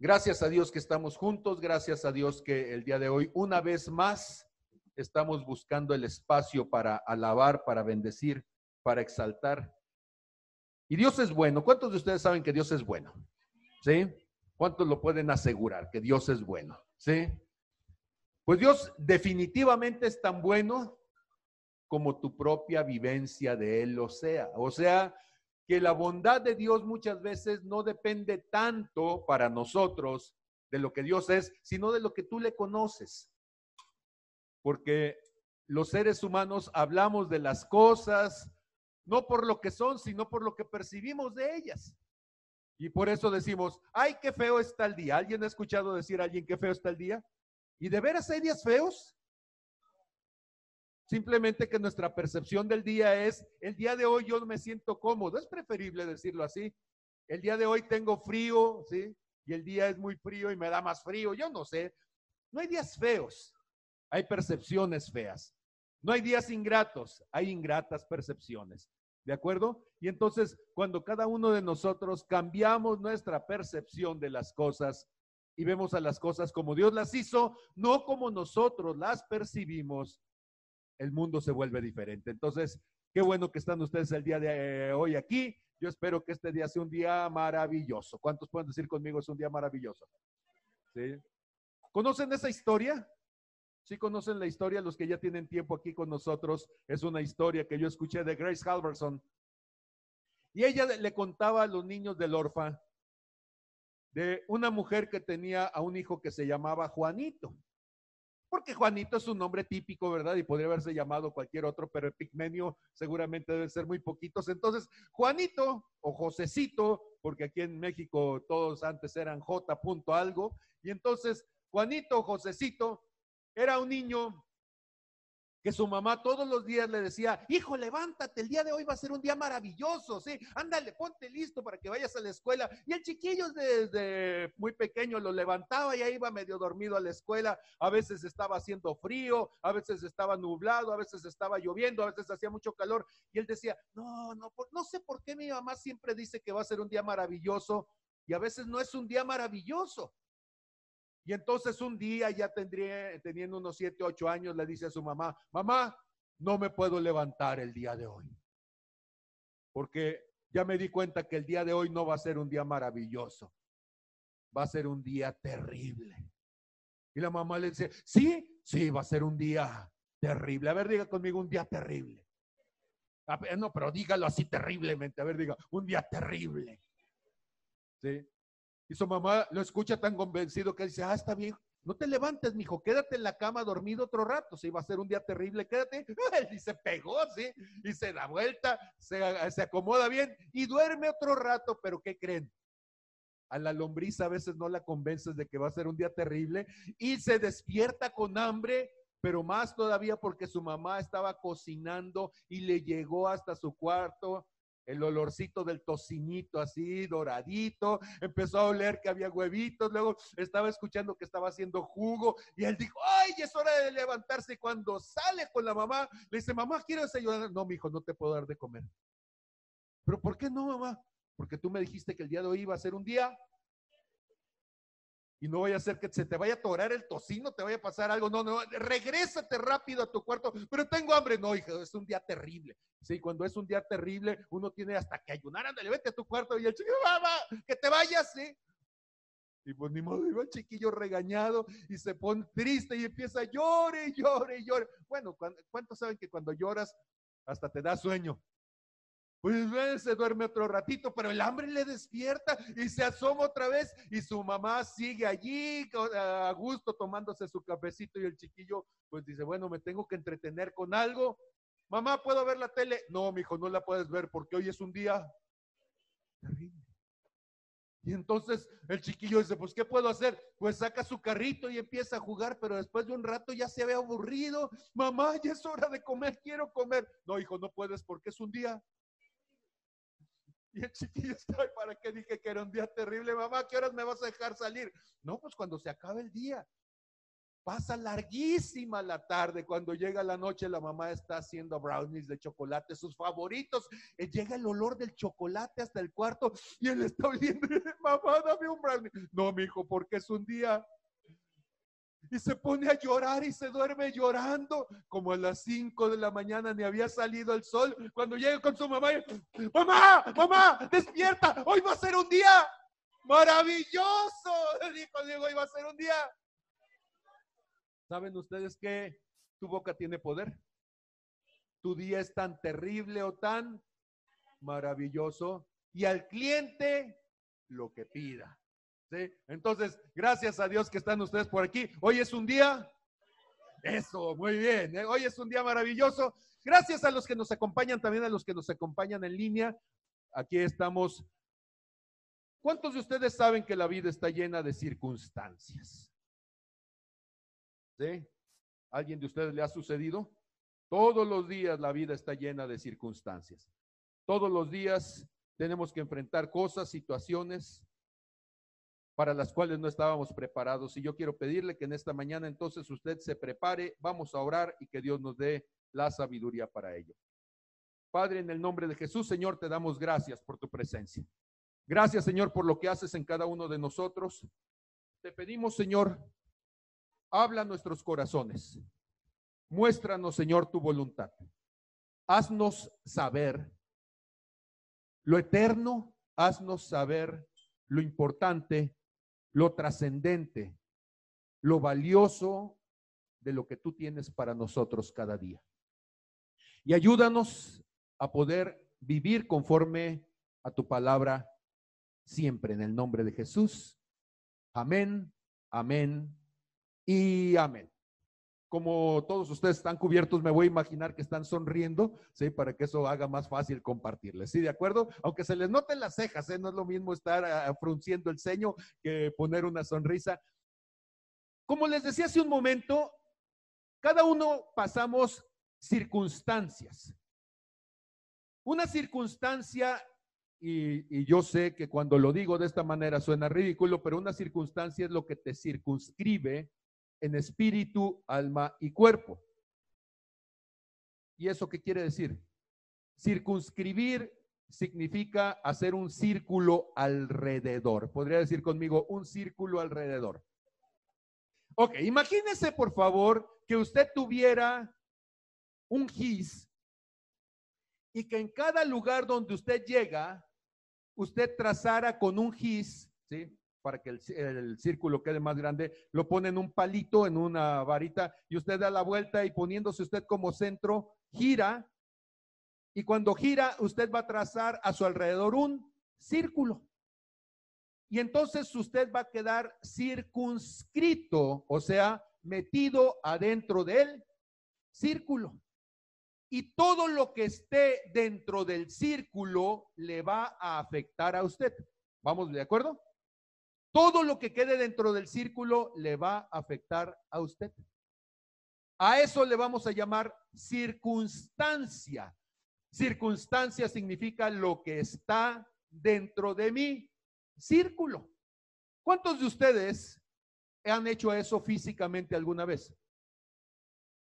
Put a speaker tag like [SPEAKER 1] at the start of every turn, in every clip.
[SPEAKER 1] Gracias a Dios que estamos juntos, gracias a Dios que el día de hoy, una vez más, estamos buscando el espacio para alabar, para bendecir, para exaltar. Y Dios es bueno. ¿Cuántos de ustedes saben que Dios es bueno? ¿Sí? ¿Cuántos lo pueden asegurar que Dios es bueno? ¿Sí? Pues Dios definitivamente es tan bueno como tu propia vivencia de Él lo sea. O sea, que la bondad de Dios muchas veces no depende tanto para nosotros de lo que Dios es, sino de lo que tú le conoces. Porque los seres humanos hablamos de las cosas no por lo que son, sino por lo que percibimos de ellas. Y por eso decimos, ay, qué feo está el día. ¿Alguien ha escuchado decir a alguien qué feo está el día? ¿Y de veras hay días feos? Simplemente que nuestra percepción del día es, el día de hoy yo me siento cómodo. Es preferible decirlo así. El día de hoy tengo frío, ¿sí? Y el día es muy frío y me da más frío. Yo no sé. No hay días feos. Hay percepciones feas. No hay días ingratos. Hay ingratas percepciones. ¿De acuerdo? Y entonces, cuando cada uno de nosotros cambiamos nuestra percepción de las cosas y vemos a las cosas como Dios las hizo, no como nosotros las percibimos, el mundo se vuelve diferente. Entonces, qué bueno que están ustedes el día de hoy aquí. Yo espero que este día sea un día maravilloso. ¿Cuántos pueden decir conmigo es un día maravilloso? ¿Sí? ¿Conocen esa historia? Sí conocen la historia, los que ya tienen tiempo aquí con nosotros. Es una historia que yo escuché de Grace Halverson. Y ella le contaba a los niños del orfa de una mujer que tenía a un hijo que se llamaba Juanito porque Juanito es un nombre típico, ¿verdad? Y podría haberse llamado cualquier otro, pero el seguramente debe ser muy poquitos. Entonces, Juanito o Josecito, porque aquí en México todos antes eran J. algo, y entonces Juanito o Josecito era un niño que su mamá todos los días le decía, hijo, levántate, el día de hoy va a ser un día maravilloso, sí, ándale, ponte listo para que vayas a la escuela. Y el chiquillo desde muy pequeño lo levantaba y ahí iba medio dormido a la escuela. A veces estaba haciendo frío, a veces estaba nublado, a veces estaba lloviendo, a veces hacía mucho calor. Y él decía, no, no, no sé por qué mi mamá siempre dice que va a ser un día maravilloso y a veces no es un día maravilloso. Y entonces un día ya tendría, teniendo unos siete, ocho años, le dice a su mamá, mamá, no me puedo levantar el día de hoy. Porque ya me di cuenta que el día de hoy no va a ser un día maravilloso. Va a ser un día terrible. Y la mamá le dice, sí, sí, va a ser un día terrible. A ver, diga conmigo un día terrible. no, pero dígalo así terriblemente. A ver, diga, un día terrible. ¿Sí? Y su mamá lo escucha tan convencido que dice, ah, está bien, no te levantes, mijo, quédate en la cama dormido otro rato, si va a ser un día terrible, quédate. Y se pegó, ¿sí? Y se da vuelta, se, se acomoda bien y duerme otro rato, pero ¿qué creen? A la lombriz a veces no la convences de que va a ser un día terrible y se despierta con hambre, pero más todavía porque su mamá estaba cocinando y le llegó hasta su cuarto el olorcito del tocinito así, doradito, empezó a oler que había huevitos, luego estaba escuchando que estaba haciendo jugo y él dijo, ay, es hora de levantarse. Cuando sale con la mamá, le dice, mamá, ¿quiero desayunar? No, mi hijo, no te puedo dar de comer. ¿Pero por qué no, mamá? Porque tú me dijiste que el día de hoy iba a ser un día y no vaya a ser que se te vaya a atorar el tocino, te vaya a pasar algo. No, no, regrésate rápido a tu cuarto. Pero tengo hambre. No, hija, es un día terrible. Sí, cuando es un día terrible, uno tiene hasta que ayunar. Ándale, vete a tu cuarto y el chiquillo, mamá, que te vayas, sí. Y pues ni modo, iba el chiquillo regañado y se pone triste y empieza a llore, llore, llore. Bueno, ¿cuántos saben que cuando lloras hasta te da sueño? Pues se duerme otro ratito, pero el hambre le despierta y se asoma otra vez y su mamá sigue allí a gusto tomándose su cafecito y el chiquillo pues dice, bueno, me tengo que entretener con algo. Mamá, ¿puedo ver la tele? No, mi hijo, no la puedes ver porque hoy es un día terrible. Y entonces el chiquillo dice, pues, ¿qué puedo hacer? Pues saca su carrito y empieza a jugar, pero después de un rato ya se ve aburrido. Mamá, ya es hora de comer, quiero comer. No, hijo, no puedes porque es un día y el chiquillo está, ¿para qué dije que era un día terrible? Mamá, ¿qué horas me vas a dejar salir? No, pues cuando se acabe el día. Pasa larguísima la tarde. Cuando llega la noche, la mamá está haciendo brownies de chocolate, sus favoritos. Eh, llega el olor del chocolate hasta el cuarto y él está oyendo, mamá, dame un brownie. No, mi hijo, porque es un día y se pone a llorar y se duerme llorando. Como a las 5 de la mañana ni había salido el sol. Cuando llega con su mamá, mamá, mamá, despierta, hoy va a ser un día maravilloso. Dijo Diego, hoy va a ser un día. ¿Saben ustedes que tu boca tiene poder? Tu día es tan terrible o tan maravilloso y al cliente lo que pida. Entonces, gracias a Dios que están ustedes por aquí. Hoy es un día, eso, muy bien, ¿eh? hoy es un día maravilloso. Gracias a los que nos acompañan, también a los que nos acompañan en línea. Aquí estamos. ¿Cuántos de ustedes saben que la vida está llena de circunstancias? ¿Sí? ¿Alguien de ustedes le ha sucedido? Todos los días la vida está llena de circunstancias. Todos los días tenemos que enfrentar cosas, situaciones, para las cuales no estábamos preparados. Y yo quiero pedirle que en esta mañana entonces usted se prepare, vamos a orar y que Dios nos dé la sabiduría para ello. Padre, en el nombre de Jesús, Señor, te damos gracias por tu presencia. Gracias, Señor, por lo que haces en cada uno de nosotros. Te pedimos, Señor, habla nuestros corazones. Muéstranos, Señor, tu voluntad. Haznos saber lo eterno, haznos saber lo importante lo trascendente, lo valioso de lo que tú tienes para nosotros cada día. Y ayúdanos a poder vivir conforme a tu palabra siempre en el nombre de Jesús. Amén, amén y amén como todos ustedes están cubiertos, me voy a imaginar que están sonriendo, ¿sí? Para que eso haga más fácil compartirles, ¿sí? ¿De acuerdo? Aunque se les noten las cejas, ¿eh? No es lo mismo estar ah, frunciendo el ceño que poner una sonrisa. Como les decía hace un momento, cada uno pasamos circunstancias. Una circunstancia, y, y yo sé que cuando lo digo de esta manera suena ridículo, pero una circunstancia es lo que te circunscribe en espíritu, alma y cuerpo. ¿Y eso qué quiere decir? Circunscribir significa hacer un círculo alrededor. Podría decir conmigo un círculo alrededor. Ok, imagínese por favor que usted tuviera un gis y que en cada lugar donde usted llega, usted trazara con un gis, ¿sí? Para que el, círculo quede más grande, lo pone en un palito, en una varita, y usted da la vuelta y poniéndose usted como centro, gira, y cuando gira, usted va a trazar a su alrededor un círculo. Y entonces usted va a quedar circunscrito, o sea, metido adentro del círculo. Y todo lo que esté dentro del círculo le va a afectar a usted. ¿Vamos de acuerdo? Todo lo que quede dentro del círculo le va a afectar a usted. A eso le vamos a llamar circunstancia. Circunstancia significa lo que está dentro de mi círculo. ¿Cuántos de ustedes han hecho eso físicamente alguna vez?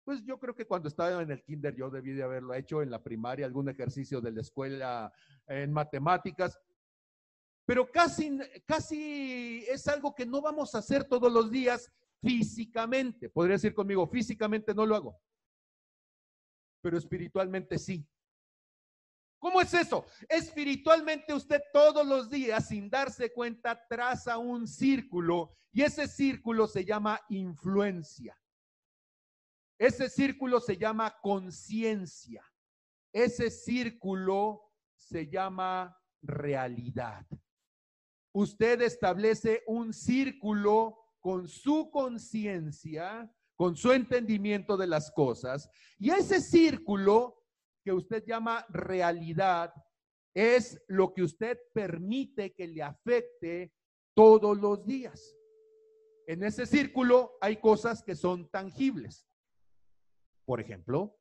[SPEAKER 1] Pues yo creo que cuando estaba en el kinder yo debí de haberlo hecho en la primaria, algún ejercicio de la escuela en matemáticas, pero casi, casi es algo que no vamos a hacer todos los días físicamente. Podría decir conmigo, físicamente no lo hago, pero espiritualmente sí. ¿Cómo es eso? Espiritualmente usted todos los días, sin darse cuenta, traza un círculo y ese círculo se llama influencia. Ese círculo se llama conciencia. Ese círculo se llama realidad usted establece un círculo con su conciencia, con su entendimiento de las cosas, y ese círculo que usted llama realidad es lo que usted permite que le afecte todos los días. En ese círculo hay cosas que son tangibles. Por ejemplo,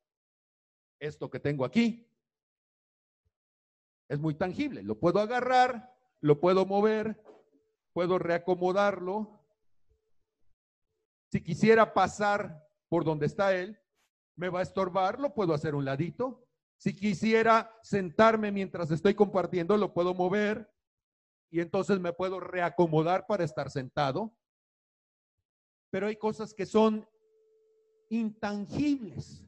[SPEAKER 1] esto que tengo aquí es muy tangible. Lo puedo agarrar, lo puedo mover, puedo reacomodarlo. Si quisiera pasar por donde está él, me va a estorbar, lo puedo hacer un ladito. Si quisiera sentarme mientras estoy compartiendo, lo puedo mover y entonces me puedo reacomodar para estar sentado. Pero hay cosas que son intangibles.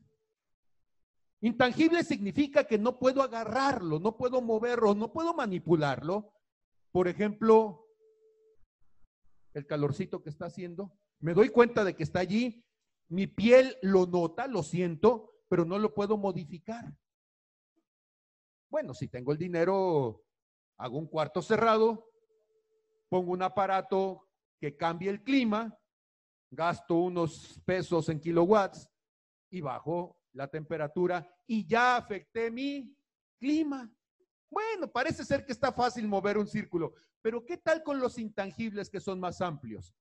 [SPEAKER 1] Intangible significa que no puedo agarrarlo, no puedo moverlo, no puedo manipularlo. Por ejemplo, el calorcito que está haciendo. Me doy cuenta de que está allí, mi piel lo nota, lo siento, pero no lo puedo modificar. Bueno, si tengo el dinero, hago un cuarto cerrado, pongo un aparato que cambie el clima, gasto unos pesos en kilowatts y bajo la temperatura y ya afecté mi clima. Bueno, parece ser que está fácil mover un círculo, pero ¿qué tal con los intangibles que son más amplios?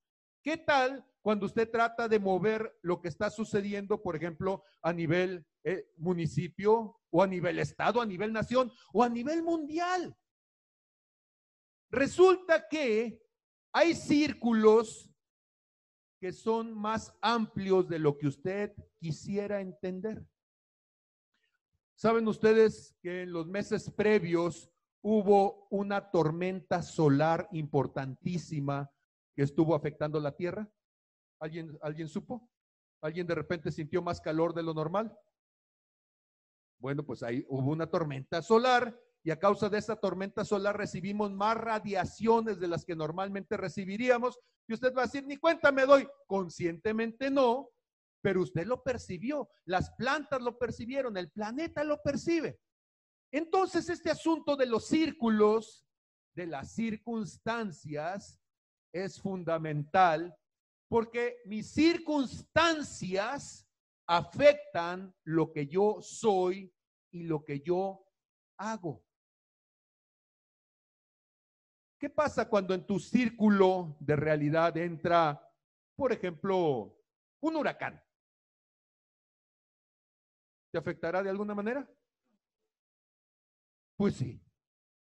[SPEAKER 1] ¿Qué tal cuando usted trata de mover lo que está sucediendo, por ejemplo, a nivel eh, municipio o a nivel estado, a nivel nación o a nivel mundial? Resulta que hay círculos que son más amplios de lo que usted quisiera entender. Saben ustedes que en los meses previos hubo una tormenta solar importantísima que estuvo afectando la Tierra. ¿Alguien, ¿Alguien supo? ¿Alguien de repente sintió más calor de lo normal? Bueno, pues ahí hubo una tormenta solar y a causa de esa tormenta solar recibimos más radiaciones de las que normalmente recibiríamos. Y usted va a decir, ni cuenta me doy. Conscientemente no, pero usted lo percibió. Las plantas lo percibieron, el planeta lo percibe. Entonces, este asunto de los círculos, de las circunstancias, es fundamental porque mis circunstancias afectan lo que yo soy y lo que yo hago. ¿Qué pasa cuando en tu círculo de realidad entra, por ejemplo, un huracán? ¿Te afectará de alguna manera? Pues sí.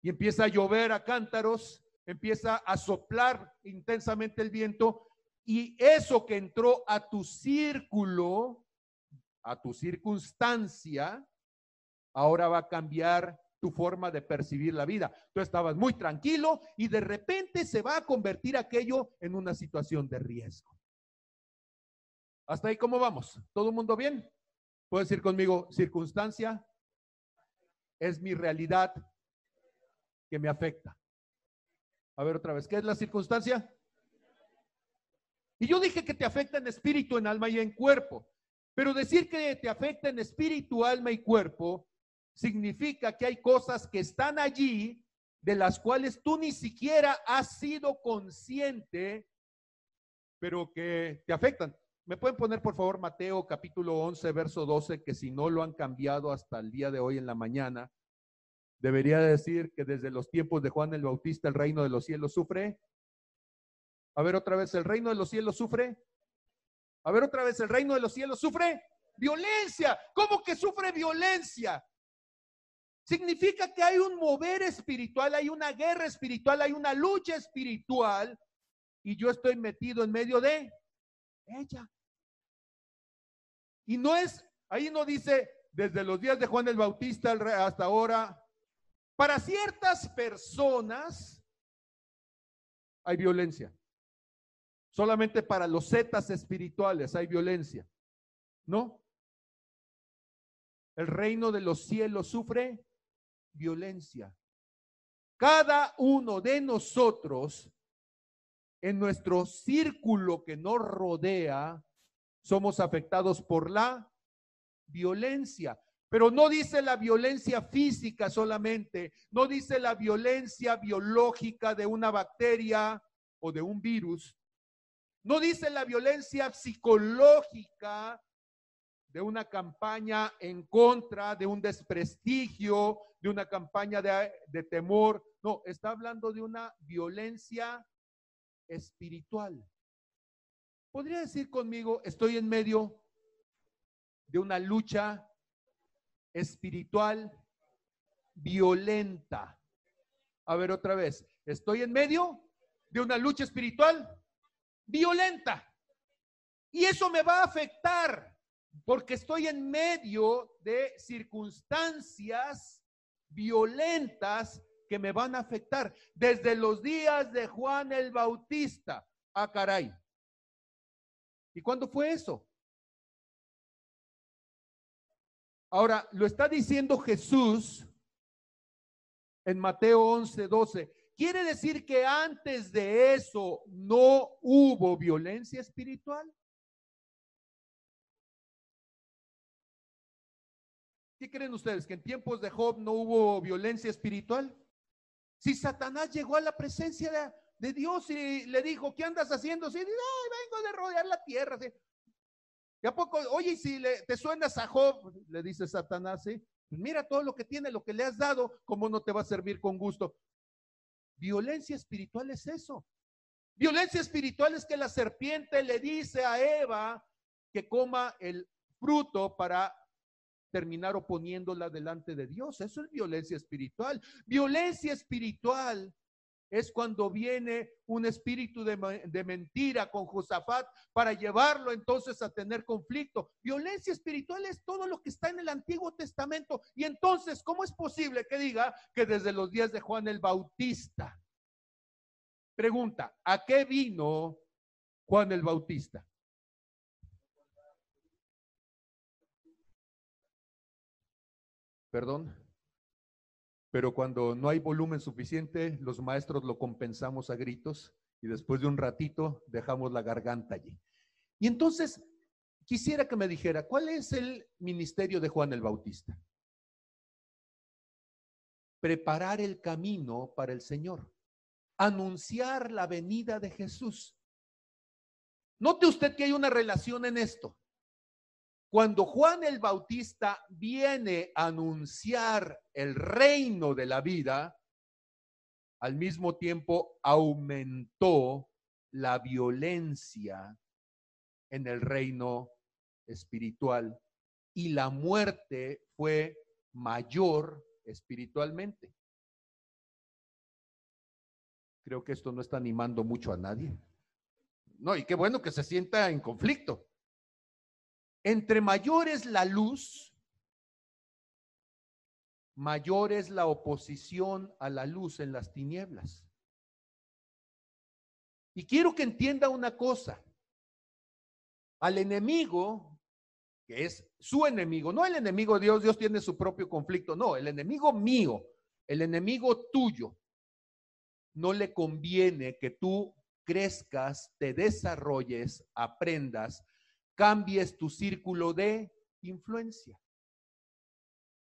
[SPEAKER 1] Y empieza a llover a cántaros, empieza a soplar intensamente el viento y eso que entró a tu círculo, a tu circunstancia, ahora va a cambiar tu forma de percibir la vida. Tú estabas muy tranquilo y de repente se va a convertir aquello en una situación de riesgo. Hasta ahí, ¿cómo vamos? ¿Todo el mundo bien? ¿Puedes decir conmigo, circunstancia es mi realidad que me afecta? A ver otra vez, ¿qué es la circunstancia? Y yo dije que te afecta en espíritu, en alma y en cuerpo. Pero decir que te afecta en espíritu, alma y cuerpo significa que hay cosas que están allí de las cuales tú ni siquiera has sido consciente, pero que te afectan. ¿Me pueden poner, por favor, Mateo capítulo 11, verso 12, que si no lo han cambiado hasta el día de hoy en la mañana, debería decir que desde los tiempos de Juan el Bautista el reino de los cielos sufre? A ver otra vez, ¿el reino de los cielos sufre? A ver otra vez, ¿el reino de los cielos sufre? Violencia. ¿Cómo que sufre violencia? Significa que hay un mover espiritual, hay una guerra espiritual, hay una lucha espiritual y yo estoy metido en medio de ella. Y no es, ahí no dice desde los días de Juan el Bautista hasta ahora, para ciertas personas hay violencia. Solamente para los zetas espirituales hay violencia. ¿No? El reino de los cielos sufre violencia. Cada uno de nosotros, en nuestro círculo que nos rodea, somos afectados por la violencia. Pero no dice la violencia física solamente, no dice la violencia biológica de una bacteria o de un virus, no dice la violencia psicológica de una campaña en contra, de un desprestigio, de una campaña de, temor. No, está hablando de una violencia espiritual. ¿Podría decir conmigo, estoy en medio de una lucha espiritual violenta? A ver otra vez, estoy en medio de una lucha espiritual violenta. Y eso me va a afectar porque estoy en medio de circunstancias violentas que me van a afectar desde los días de Juan el Bautista. Ah, caray. ¿Y cuándo fue eso? Ahora, lo está diciendo Jesús en Mateo 11, 12. ¿Quiere decir que antes de eso no hubo violencia espiritual? ¿Qué creen ustedes? ¿Que en tiempos de Job no hubo violencia espiritual? Si Satanás llegó a la presencia de, Dios y le dijo, ¿qué andas haciendo? Sí, vengo de rodear la tierra. ¿Y a poco, oye, si le, te suenas a Job? Le dice Satanás, ¿sí? Pues mira todo lo que tiene, lo que le has dado, ¿cómo no te va a servir con gusto? Violencia espiritual es eso. Violencia espiritual es que la serpiente le dice a Eva que coma el fruto para terminar oponiéndola delante de Dios. Eso es violencia espiritual. Violencia espiritual es cuando viene un espíritu de, de, mentira con Josafat para llevarlo entonces a tener conflicto. Violencia espiritual es todo lo que está en el Antiguo Testamento. Y entonces, ¿cómo es posible que diga que desde los días de Juan el Bautista? Pregunta, ¿a qué vino Juan el Bautista? perdón. Pero cuando no hay volumen suficiente, los maestros lo compensamos a gritos y después de un ratito dejamos la garganta allí. Y entonces quisiera que me dijera, ¿cuál es el ministerio de Juan el Bautista? Preparar el camino para el Señor, anunciar la venida de Jesús. Note usted que hay una relación en esto. Cuando Juan el Bautista viene a anunciar el reino de la vida, al mismo tiempo aumentó la violencia en el reino espiritual y la muerte fue mayor espiritualmente. Creo que esto no está animando mucho a nadie. No, y qué bueno que se sienta en conflicto. Entre mayor es la luz, mayor es la oposición a la luz en las tinieblas. Y quiero que entienda una cosa. Al enemigo, que es su enemigo, no el enemigo de Dios, Dios tiene su propio conflicto, no, el enemigo mío, el enemigo tuyo, no le conviene que tú crezcas, te desarrolles, aprendas, cambies tu círculo de influencia.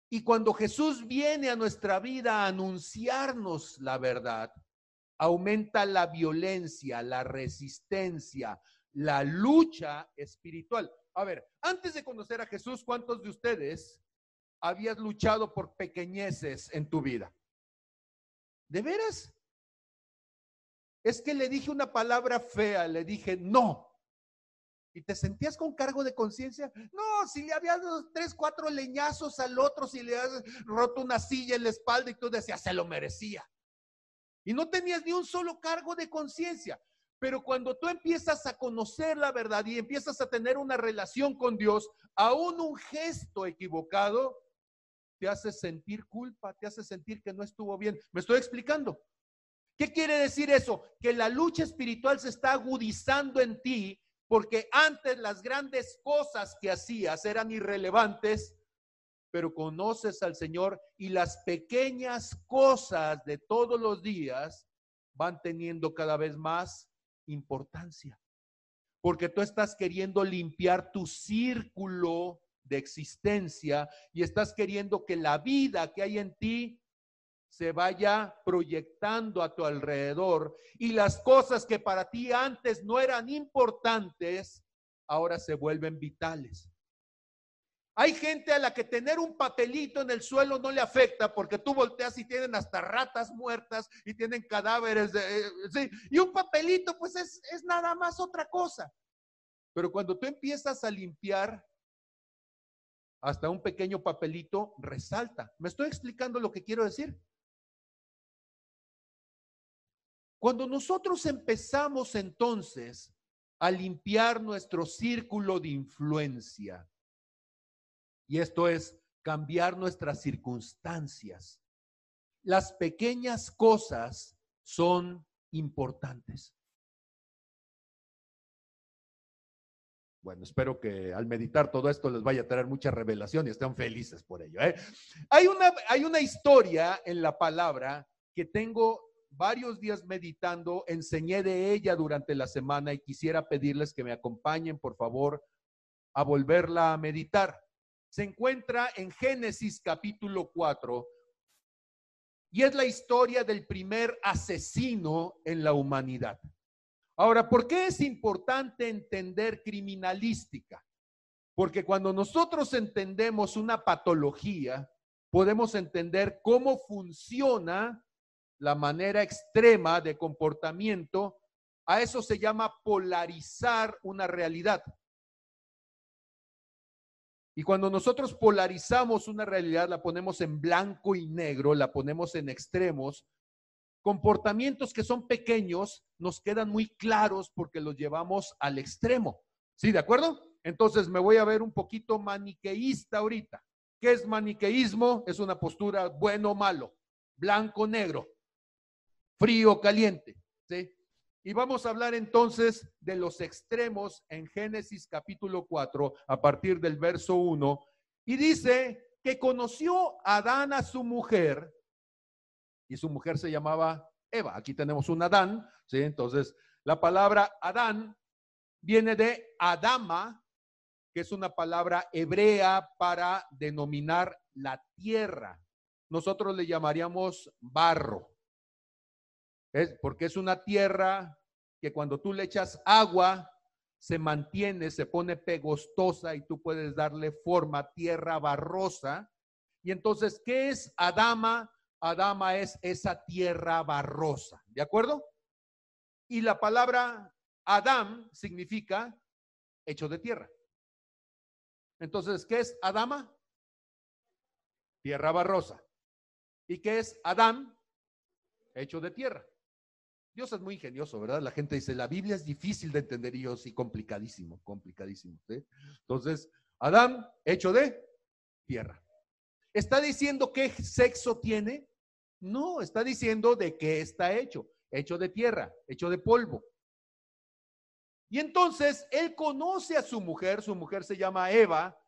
[SPEAKER 1] Y cuando Jesús viene a nuestra vida a anunciarnos la verdad, aumenta la violencia, la resistencia, la lucha espiritual. A ver, antes de conocer a Jesús, ¿cuántos de ustedes habías luchado por pequeñeces en tu vida? ¿De veras? Es que le dije una palabra fea, le dije no y te sentías con cargo de conciencia. No, si le habías dado tres, cuatro leñazos al otro, si le has roto una silla en la espalda y tú decías, se lo merecía. Y no tenías ni un solo cargo de conciencia. Pero cuando tú empiezas a conocer la verdad y empiezas a tener una relación con Dios, aún un gesto equivocado te hace sentir culpa, te hace sentir que no estuvo bien. ¿Me estoy explicando? ¿Qué quiere decir eso? Que la lucha espiritual se está agudizando en ti porque antes las grandes cosas que hacías eran irrelevantes, pero conoces al Señor y las pequeñas cosas de todos los días van teniendo cada vez más importancia. Porque tú estás queriendo limpiar tu círculo de existencia y estás queriendo que la vida que hay en ti se vaya proyectando a tu alrededor y las cosas que para ti antes no eran importantes, ahora se vuelven vitales. Hay gente a la que tener un papelito en el suelo no le afecta porque tú volteas y tienen hasta ratas muertas y tienen cadáveres. Eh, Y un papelito pues es, es nada más otra cosa. Pero cuando tú empiezas a limpiar, hasta un pequeño papelito resalta. ¿Me estoy explicando lo que quiero decir? Cuando nosotros empezamos entonces a limpiar nuestro círculo de influencia. Y esto es cambiar nuestras circunstancias. Las pequeñas cosas son importantes. Bueno, espero que al meditar todo esto les vaya a traer mucha revelación y estén felices por ello. ¿eh? Hay, una, hay una historia en la palabra que tengo varios días meditando, enseñé de ella durante la semana y quisiera pedirles que me acompañen, por favor, a volverla a meditar. Se encuentra en Génesis capítulo 4 y es la historia del primer asesino en la humanidad. Ahora, ¿por qué es importante entender criminalística? Porque cuando nosotros entendemos una patología, podemos entender cómo funciona la manera extrema de comportamiento. A eso se llama polarizar una realidad. Y cuando nosotros polarizamos una realidad, la ponemos en blanco y negro, la ponemos en extremos, comportamientos que son pequeños nos quedan muy claros porque los llevamos al extremo. ¿Sí, de acuerdo? Entonces me voy a ver un poquito maniqueísta ahorita. ¿Qué es maniqueísmo? Es una postura bueno o malo, blanco negro, frío o caliente. ¿sí? Y vamos a hablar entonces de los extremos en Génesis capítulo 4 a partir del verso 1. Y dice que conoció Adán a su mujer y su mujer se llamaba Eva. Aquí tenemos un Adán, ¿sí? Entonces, la palabra Adán viene de Adama, que es una palabra hebrea para denominar la tierra. Nosotros le llamaríamos barro. Porque es una tierra que cuando tú le echas agua, se mantiene, se pone pegostosa y tú puedes darle forma, tierra barrosa. Y entonces, ¿qué es Adama? Adama es esa tierra barrosa, ¿de acuerdo? Y la palabra Adam significa hecho de tierra. Entonces, ¿qué es Adama? Tierra barrosa. ¿Y qué es Adán? Hecho de tierra. Dios es muy ingenioso, ¿verdad? La gente dice, la Biblia es difícil de entender y yo sí, complicadísimo, complicadísimo. Entonces, Adán, hecho de tierra. ¿Está diciendo qué sexo tiene? No, está diciendo de qué está hecho. Hecho de tierra, hecho de polvo. Y entonces él conoce a su mujer, su mujer se llama Eva,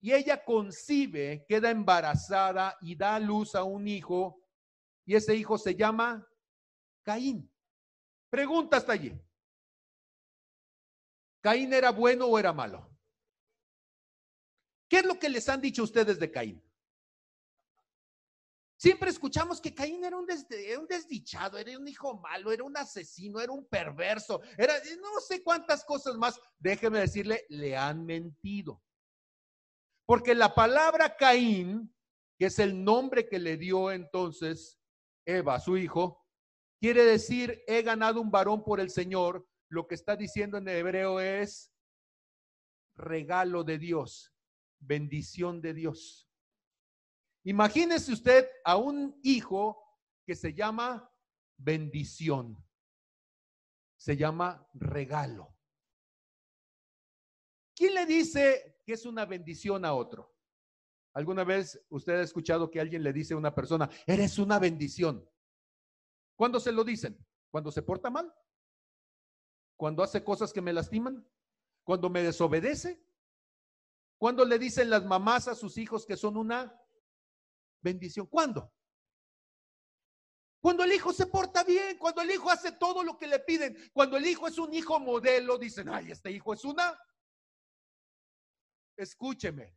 [SPEAKER 1] y ella concibe, queda embarazada y da luz a un hijo, y ese hijo se llama Caín. Pregunta hasta allí. ¿Caín era bueno o era malo? ¿Qué es lo que les han dicho ustedes de Caín? Siempre escuchamos que Caín era un, desdichado, era un hijo malo, era un asesino, era un perverso, era no sé cuántas cosas más. Déjeme decirle, le han mentido. Porque la palabra Caín, que es el nombre que le dio entonces Eva, su hijo, quiere decir, he ganado un varón por el Señor. Lo que está diciendo en hebreo es regalo de Dios bendición de Dios. Imagínese usted a un hijo que se llama bendición, se llama regalo. ¿Quién le dice que es una bendición a otro? ¿Alguna vez usted ha escuchado que alguien le dice a una persona, eres una bendición? ¿Cuándo se lo dicen? ¿Cuando se porta mal? ¿Cuando hace cosas que me lastiman? ¿Cuando me desobedece? ¿Cuándo le dicen las mamás a sus hijos que son una bendición? ¿Cuándo? Cuando el hijo se porta bien, cuando el hijo hace todo lo que le piden, cuando el hijo es un hijo modelo, dicen, ay, este hijo es una. Escúcheme,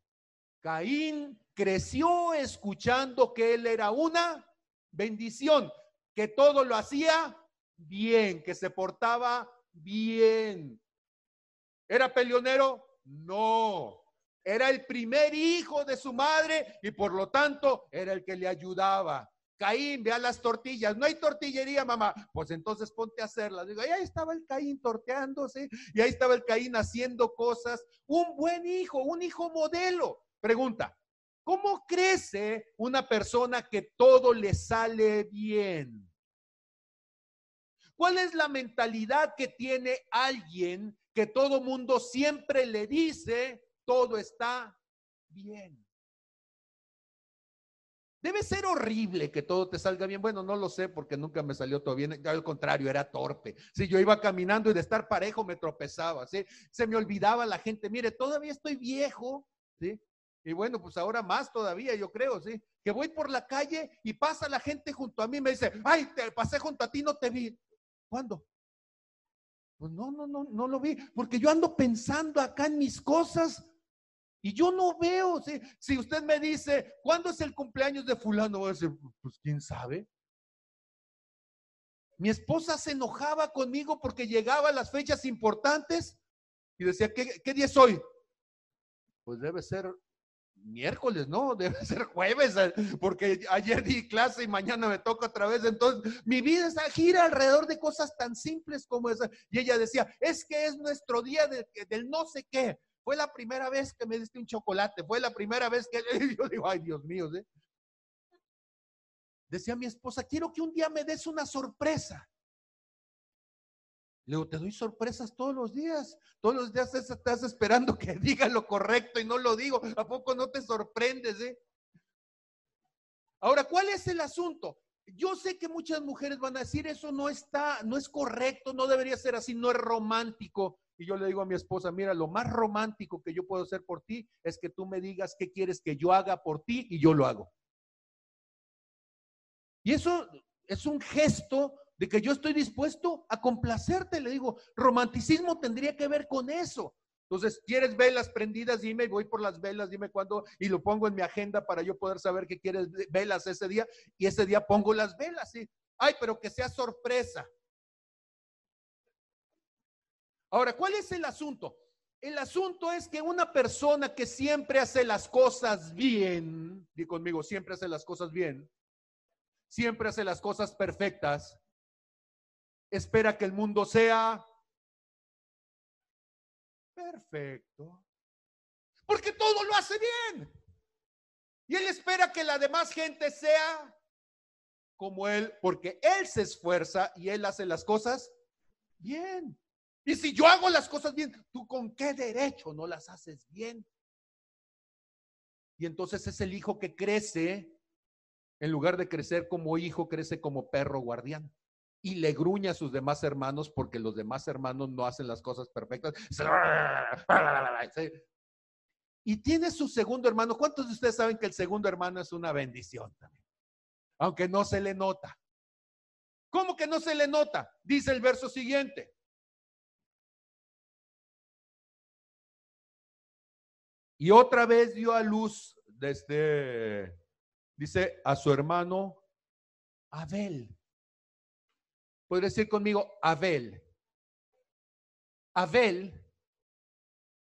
[SPEAKER 1] Caín creció escuchando que él era una bendición, que todo lo hacía bien, que se portaba bien. ¿Era peleonero? No. Era el primer hijo de su madre y por lo tanto era el que le ayudaba. Caín, vea las tortillas. No hay tortillería, mamá. Pues entonces ponte a hacerlas. Digo, ahí estaba el Caín torteándose y ahí estaba el Caín haciendo cosas. Un buen hijo, un hijo modelo. Pregunta, ¿cómo crece una persona que todo le sale bien? ¿Cuál es la mentalidad que tiene alguien que todo mundo siempre le dice, todo está bien? Debe ser horrible que todo te salga bien. Bueno, no lo sé porque nunca me salió todo bien. Al contrario, era torpe. Si yo iba caminando y de estar parejo me tropezaba, ¿sí? Se me olvidaba la gente. Mire, todavía estoy viejo. Y bueno, pues ahora más todavía, yo creo, ¿sí? Que voy por la calle y pasa la gente junto a mí y me dice, ay, te pasé junto a ti, no te vi. ¿Cuándo? Pues no, no, no, no lo vi, porque yo ando pensando acá en mis cosas y yo no veo, si, si usted me dice, ¿cuándo es el cumpleaños de fulano? Voy a decir, pues quién sabe. Mi esposa se enojaba conmigo porque llegaba a las fechas importantes y decía, ¿qué, qué día es hoy? Pues debe ser miércoles, ¿no? Debe ser jueves, eh, porque ayer di clase y mañana me toca otra vez. Entonces, mi vida gira alrededor de cosas tan simples como esa. Y ella decía, es que es nuestro día del no sé qué. Fue la primera vez que me diste un chocolate, fue la primera vez que yo digo, ay Dios mío, ¿eh? Decía mi esposa, quiero que un día me des una sorpresa. Le digo, te doy sorpresas todos los días. Todos los días estás esperando que diga lo correcto y no lo digo. ¿A poco no te sorprendes? Eh? Ahora, ¿cuál es el asunto? Yo sé que muchas mujeres van a decir, eso no está, no es correcto, no debería ser así, no es romántico. Y yo le digo a mi esposa, mira, lo más romántico que yo puedo hacer por ti es que tú me digas qué quieres que yo haga por ti y yo lo hago. Y eso es un gesto de que yo estoy dispuesto a complacerte. Le digo, romanticismo tendría que ver con eso. Entonces, ¿quieres velas prendidas? Dime, voy por las velas, dime cuándo, y lo pongo en mi agenda para yo poder saber que quieres velas ese día, y ese día pongo las velas, ¿sí? Ay, pero que sea sorpresa. Ahora, ¿cuál es el asunto? El asunto es que una persona que siempre hace las cosas bien, di conmigo, siempre hace las cosas bien, siempre hace las cosas perfectas, espera que el mundo sea perfecto. Porque todo lo hace bien. Y él espera que la demás gente sea como él, porque él se esfuerza y él hace las cosas bien. Y si yo hago las cosas bien, ¿tú con qué derecho no las haces bien? Y entonces es el hijo que crece, en lugar de crecer como hijo, crece como perro guardián. Y le gruña a sus demás hermanos porque los demás hermanos no hacen las cosas perfectas. Y tiene su segundo hermano. ¿Cuántos de ustedes saben que el segundo hermano es una bendición también? Aunque no se le nota. ¿Cómo que no se le nota? Dice el verso siguiente. Y otra vez dio a luz desde, dice, a su hermano Abel. Puede decir conmigo, Abel. Abel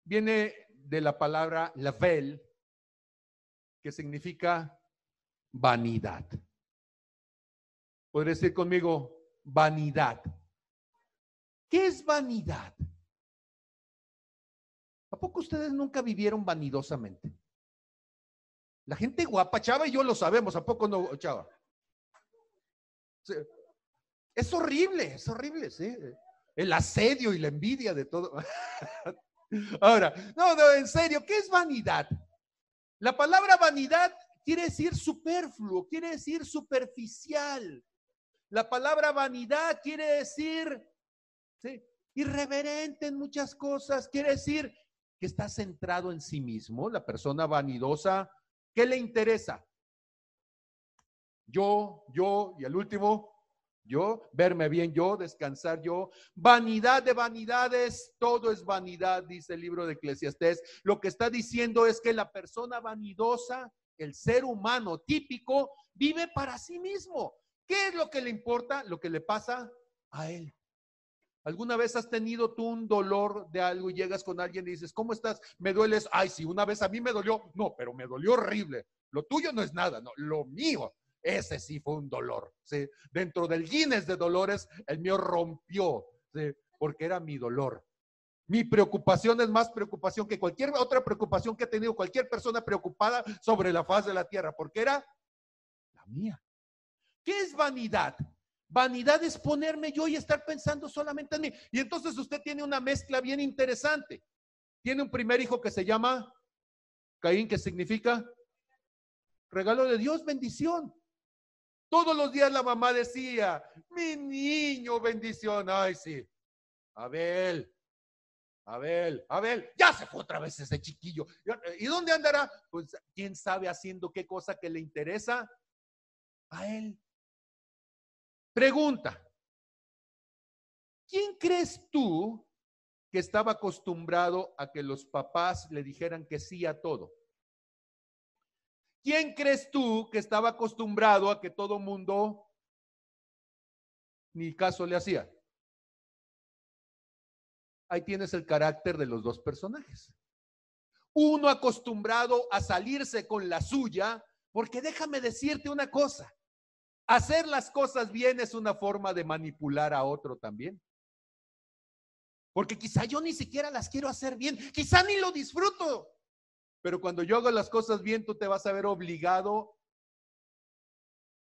[SPEAKER 1] viene de la palabra lavel, que significa vanidad. Puede decir conmigo, vanidad. ¿Qué es vanidad? ¿A poco ustedes nunca vivieron vanidosamente? La gente guapa, Chava y yo lo sabemos, ¿a poco no, Chava? Es horrible, es horrible, sí. El asedio y la envidia de todo. Ahora, no, no, en serio, ¿qué es vanidad? La palabra vanidad quiere decir superfluo, quiere decir superficial. La palabra vanidad quiere decir irreverente en muchas cosas, quiere decir que está centrado en sí mismo, la persona vanidosa, ¿qué le interesa? Yo, yo y el último, yo, verme bien yo, descansar yo. Vanidad de vanidades, todo es vanidad, dice el libro de Eclesiastés. Lo que está diciendo es que la persona vanidosa, el ser humano típico, vive para sí mismo. ¿Qué es lo que le importa? Lo que le pasa a él. ¿Alguna vez has tenido tú un dolor de algo y llegas con alguien y dices, ¿cómo estás? Me dueles. Ay, sí, una vez a mí me dolió. No, pero me dolió horrible. Lo tuyo no es nada, no. Lo mío, ese sí fue un dolor. ¿sí? Dentro del Guinness de dolores, el mío rompió, ¿sí? porque era mi dolor. Mi preocupación es más preocupación que cualquier otra preocupación que ha tenido cualquier persona preocupada sobre la faz de la tierra, porque era la mía. ¿Qué es vanidad? Vanidad es ponerme yo y estar pensando solamente en mí. Y entonces usted tiene una mezcla bien interesante. Tiene un primer hijo que se llama Caín, que significa regalo de Dios, bendición. Todos los días la mamá decía, mi niño, bendición. Ay, sí. Abel, Abel, Abel, ya se fue otra vez ese chiquillo. ¿Y dónde andará? Pues quién sabe haciendo qué cosa que le interesa a él. Pregunta, ¿quién crees tú que estaba acostumbrado a que los papás le dijeran que sí a todo? ¿Quién crees tú que estaba acostumbrado a que todo mundo ni caso le hacía? Ahí tienes el carácter de los dos personajes. Uno acostumbrado a salirse con la suya, porque déjame decirte una cosa, hacer las cosas bien es una forma de manipular a otro también. Porque quizá yo ni siquiera las quiero hacer bien, quizá ni lo disfruto. Pero cuando yo hago las cosas bien, tú te vas a ver obligado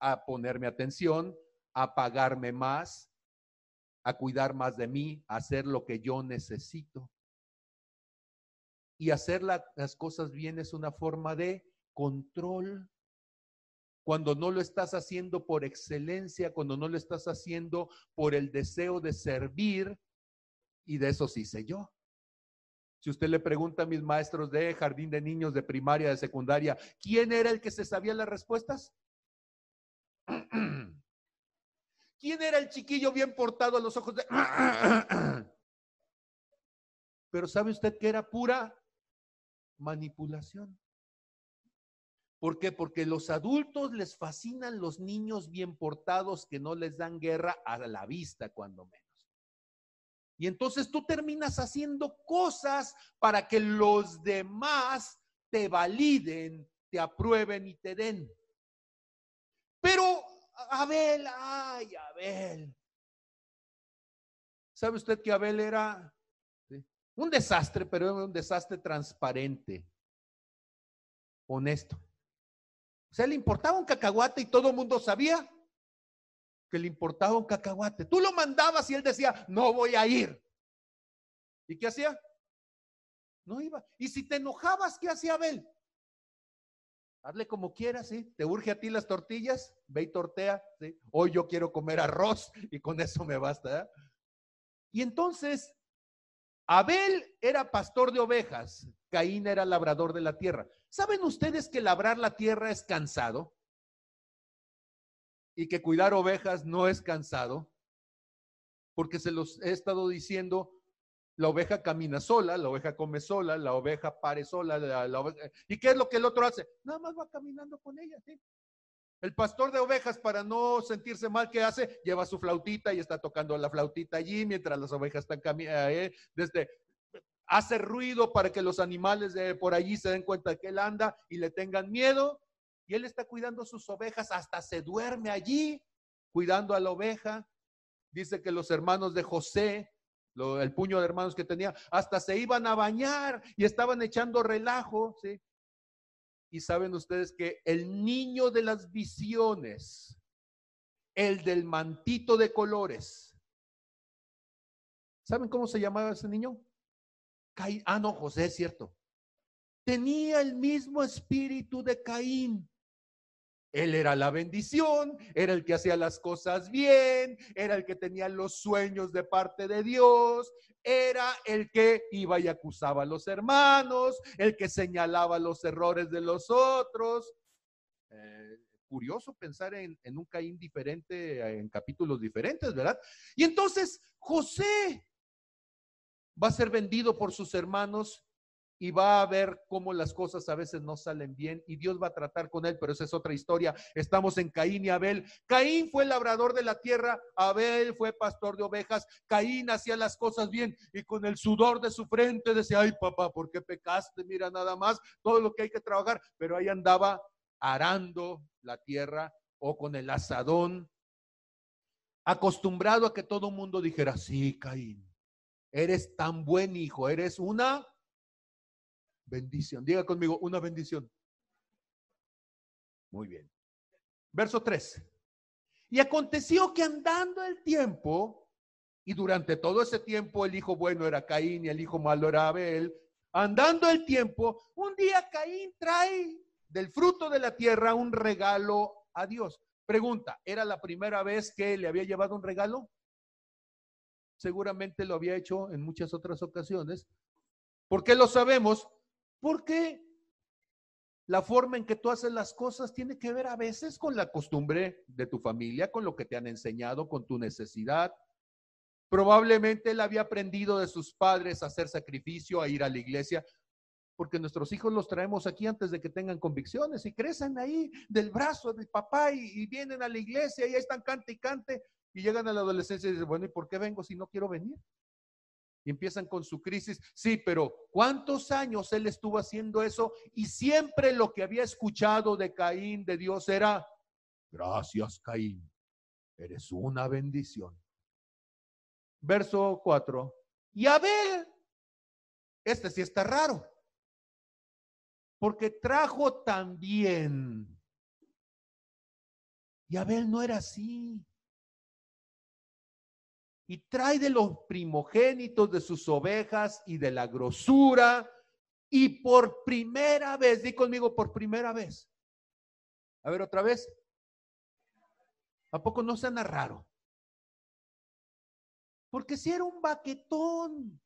[SPEAKER 1] a ponerme atención, a pagarme más, a cuidar más de mí, a hacer lo que yo necesito. Y hacer las cosas bien es una forma de control. Cuando no lo estás haciendo por excelencia, cuando no lo estás haciendo por el deseo de servir, y de eso sí sé yo. Si usted le pregunta a mis maestros de jardín de niños, de primaria, de secundaria, ¿quién era el que se sabía las respuestas? ¿Quién era el chiquillo bien portado a los ojos de... Pero ¿sabe usted que era pura manipulación? ¿Por qué? Porque los adultos les fascinan los niños bien portados que no les dan guerra a la vista, cuando menos. Y entonces tú terminas haciendo cosas para que los demás te validen, te aprueben y te den. Pero Abel, ay, Abel. ¿Sabe usted que Abel era un desastre, pero era un desastre transparente, honesto? O sea, le importaba un cacahuate y todo el mundo sabía que le importaba un cacahuate. Tú lo mandabas y él decía, no voy a ir. ¿Y qué hacía? No iba. Y si te enojabas, ¿qué hacía Abel? Hazle como quieras, ¿sí? ¿Te urge a ti las tortillas? Ve y tortea. Hoy yo quiero comer arroz y con eso me basta. ¿eh? Y entonces, Abel era pastor de ovejas, Caín era labrador de la tierra. ¿Saben ustedes que labrar la tierra es cansado? Y que cuidar ovejas no es cansado, porque se los he estado diciendo la oveja camina sola, la oveja come sola, la oveja pare sola. ¿Y qué es lo que el otro hace? Nada más va caminando con ella. El pastor de ovejas, para no sentirse mal, ¿qué hace? Lleva su flautita y está tocando la flautita allí mientras las ovejas están caminando. Eh, desde, hace ruido para que los animales de por allí se den cuenta de que él anda y le tengan miedo. Y él está cuidando sus ovejas, hasta se duerme allí, cuidando a la oveja. Dice que los hermanos de José el puño de hermanos que tenía, hasta se iban a bañar y estaban echando relajo, ¿sí? Y saben ustedes que el niño de las visiones, el del mantito de colores, ¿saben cómo se llamaba ese niño? Ah, no, José, es cierto. Tenía el mismo espíritu de Caín. Él era la bendición, era el que hacía las cosas bien, era el que tenía los sueños de parte de Dios, era el que iba y acusaba a los hermanos, el que señalaba los errores de los otros. Eh, curioso pensar en, en un Caín diferente, en capítulos diferentes, ¿verdad? Y entonces José va a ser vendido por sus hermanos y va a ver cómo las cosas a veces no salen bien y Dios va a tratar con él, pero esa es otra historia. Estamos en Caín y Abel. Caín fue labrador de la tierra, Abel fue pastor de ovejas. Caín hacía las cosas bien y con el sudor de su frente decía, ay papá, ¿por qué pecaste? Mira nada más todo lo que hay que trabajar, pero ahí andaba arando la tierra o con el asadón, acostumbrado a que todo el mundo dijera, sí, Caín, eres tan buen hijo, eres una bendición. Diga conmigo, una bendición. Muy bien. Verso 3. Y aconteció que andando el tiempo, y durante todo ese tiempo el hijo bueno era Caín y el hijo malo era Abel, andando el tiempo, un día Caín trae del fruto de la tierra un regalo a Dios. Pregunta, ¿era la primera vez que le había llevado un regalo? Seguramente lo había hecho en muchas otras ocasiones. ¿Por qué lo sabemos? Porque la forma en que tú haces las cosas tiene que ver a veces con la costumbre de tu familia, con lo que te han enseñado, con tu necesidad. Probablemente él había aprendido de sus padres a hacer sacrificio, a ir a la iglesia, porque nuestros hijos los traemos aquí antes de que tengan convicciones y crecen ahí del brazo del papá y, vienen a la iglesia y ahí están cante y cante y llegan a la adolescencia y dicen, bueno, ¿y por qué vengo si no quiero venir? Y empiezan con su crisis. Sí, pero ¿cuántos años él estuvo haciendo eso? Y siempre lo que había escuchado de Caín, de Dios, era, gracias Caín, eres una bendición. Verso 4. Y Abel, este sí está raro, porque trajo también. Y Abel no era así y trae de los primogénitos de sus ovejas y de la grosura. Y por primera vez, di conmigo, por primera vez. A ver, otra vez. ¿A poco no suena raro? Porque si era un baquetón.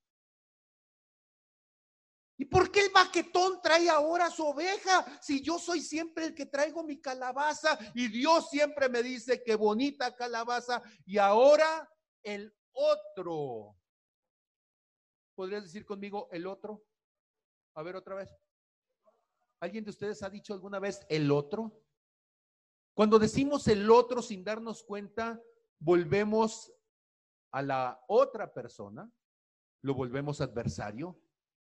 [SPEAKER 1] ¿Y por qué el baquetón trae ahora su oveja? Si yo soy siempre el que traigo mi calabaza y Dios siempre me dice que bonita calabaza y ahora el otro. ¿Podrías decir conmigo el otro? A ver otra vez. ¿Alguien de ustedes ha dicho alguna vez el otro? Cuando decimos el otro sin darnos cuenta, volvemos a la otra persona, lo volvemos adversario,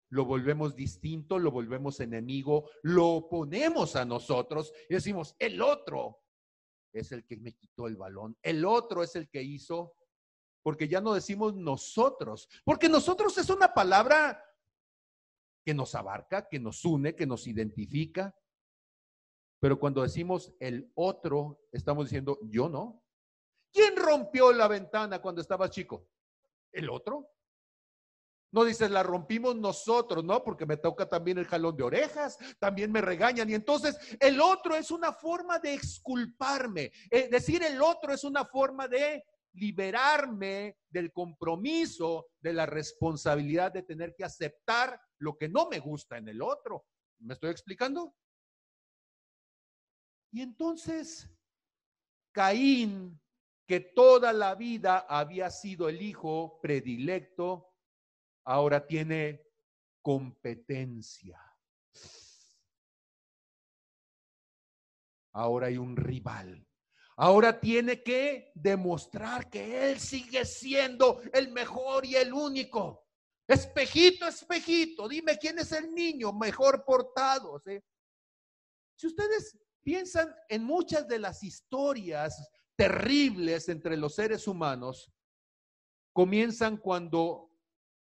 [SPEAKER 1] lo volvemos distinto, lo volvemos enemigo, lo oponemos a nosotros y decimos, el otro es el que me quitó el balón, el otro es el que hizo porque ya no decimos nosotros, porque nosotros es una palabra que nos abarca, que nos une, que nos identifica. Pero cuando decimos el otro, estamos diciendo yo no. ¿Quién rompió la ventana cuando estaba chico? ¿El otro? No dices, la rompimos nosotros, ¿no? Porque me toca también el jalón de orejas, también me regañan. Y entonces el otro es una forma de exculparme. Es decir, el otro es una forma de liberarme del compromiso, de la responsabilidad de tener que aceptar lo que no me gusta en el otro. ¿Me estoy explicando? Y entonces, Caín, que toda la vida había sido el hijo predilecto, ahora tiene competencia. Ahora hay un rival. Ahora tiene que demostrar que Él sigue siendo el mejor y el único. Espejito, espejito, dime quién es el niño mejor portado. Si ustedes piensan en muchas de las historias terribles entre los seres humanos, comienzan cuando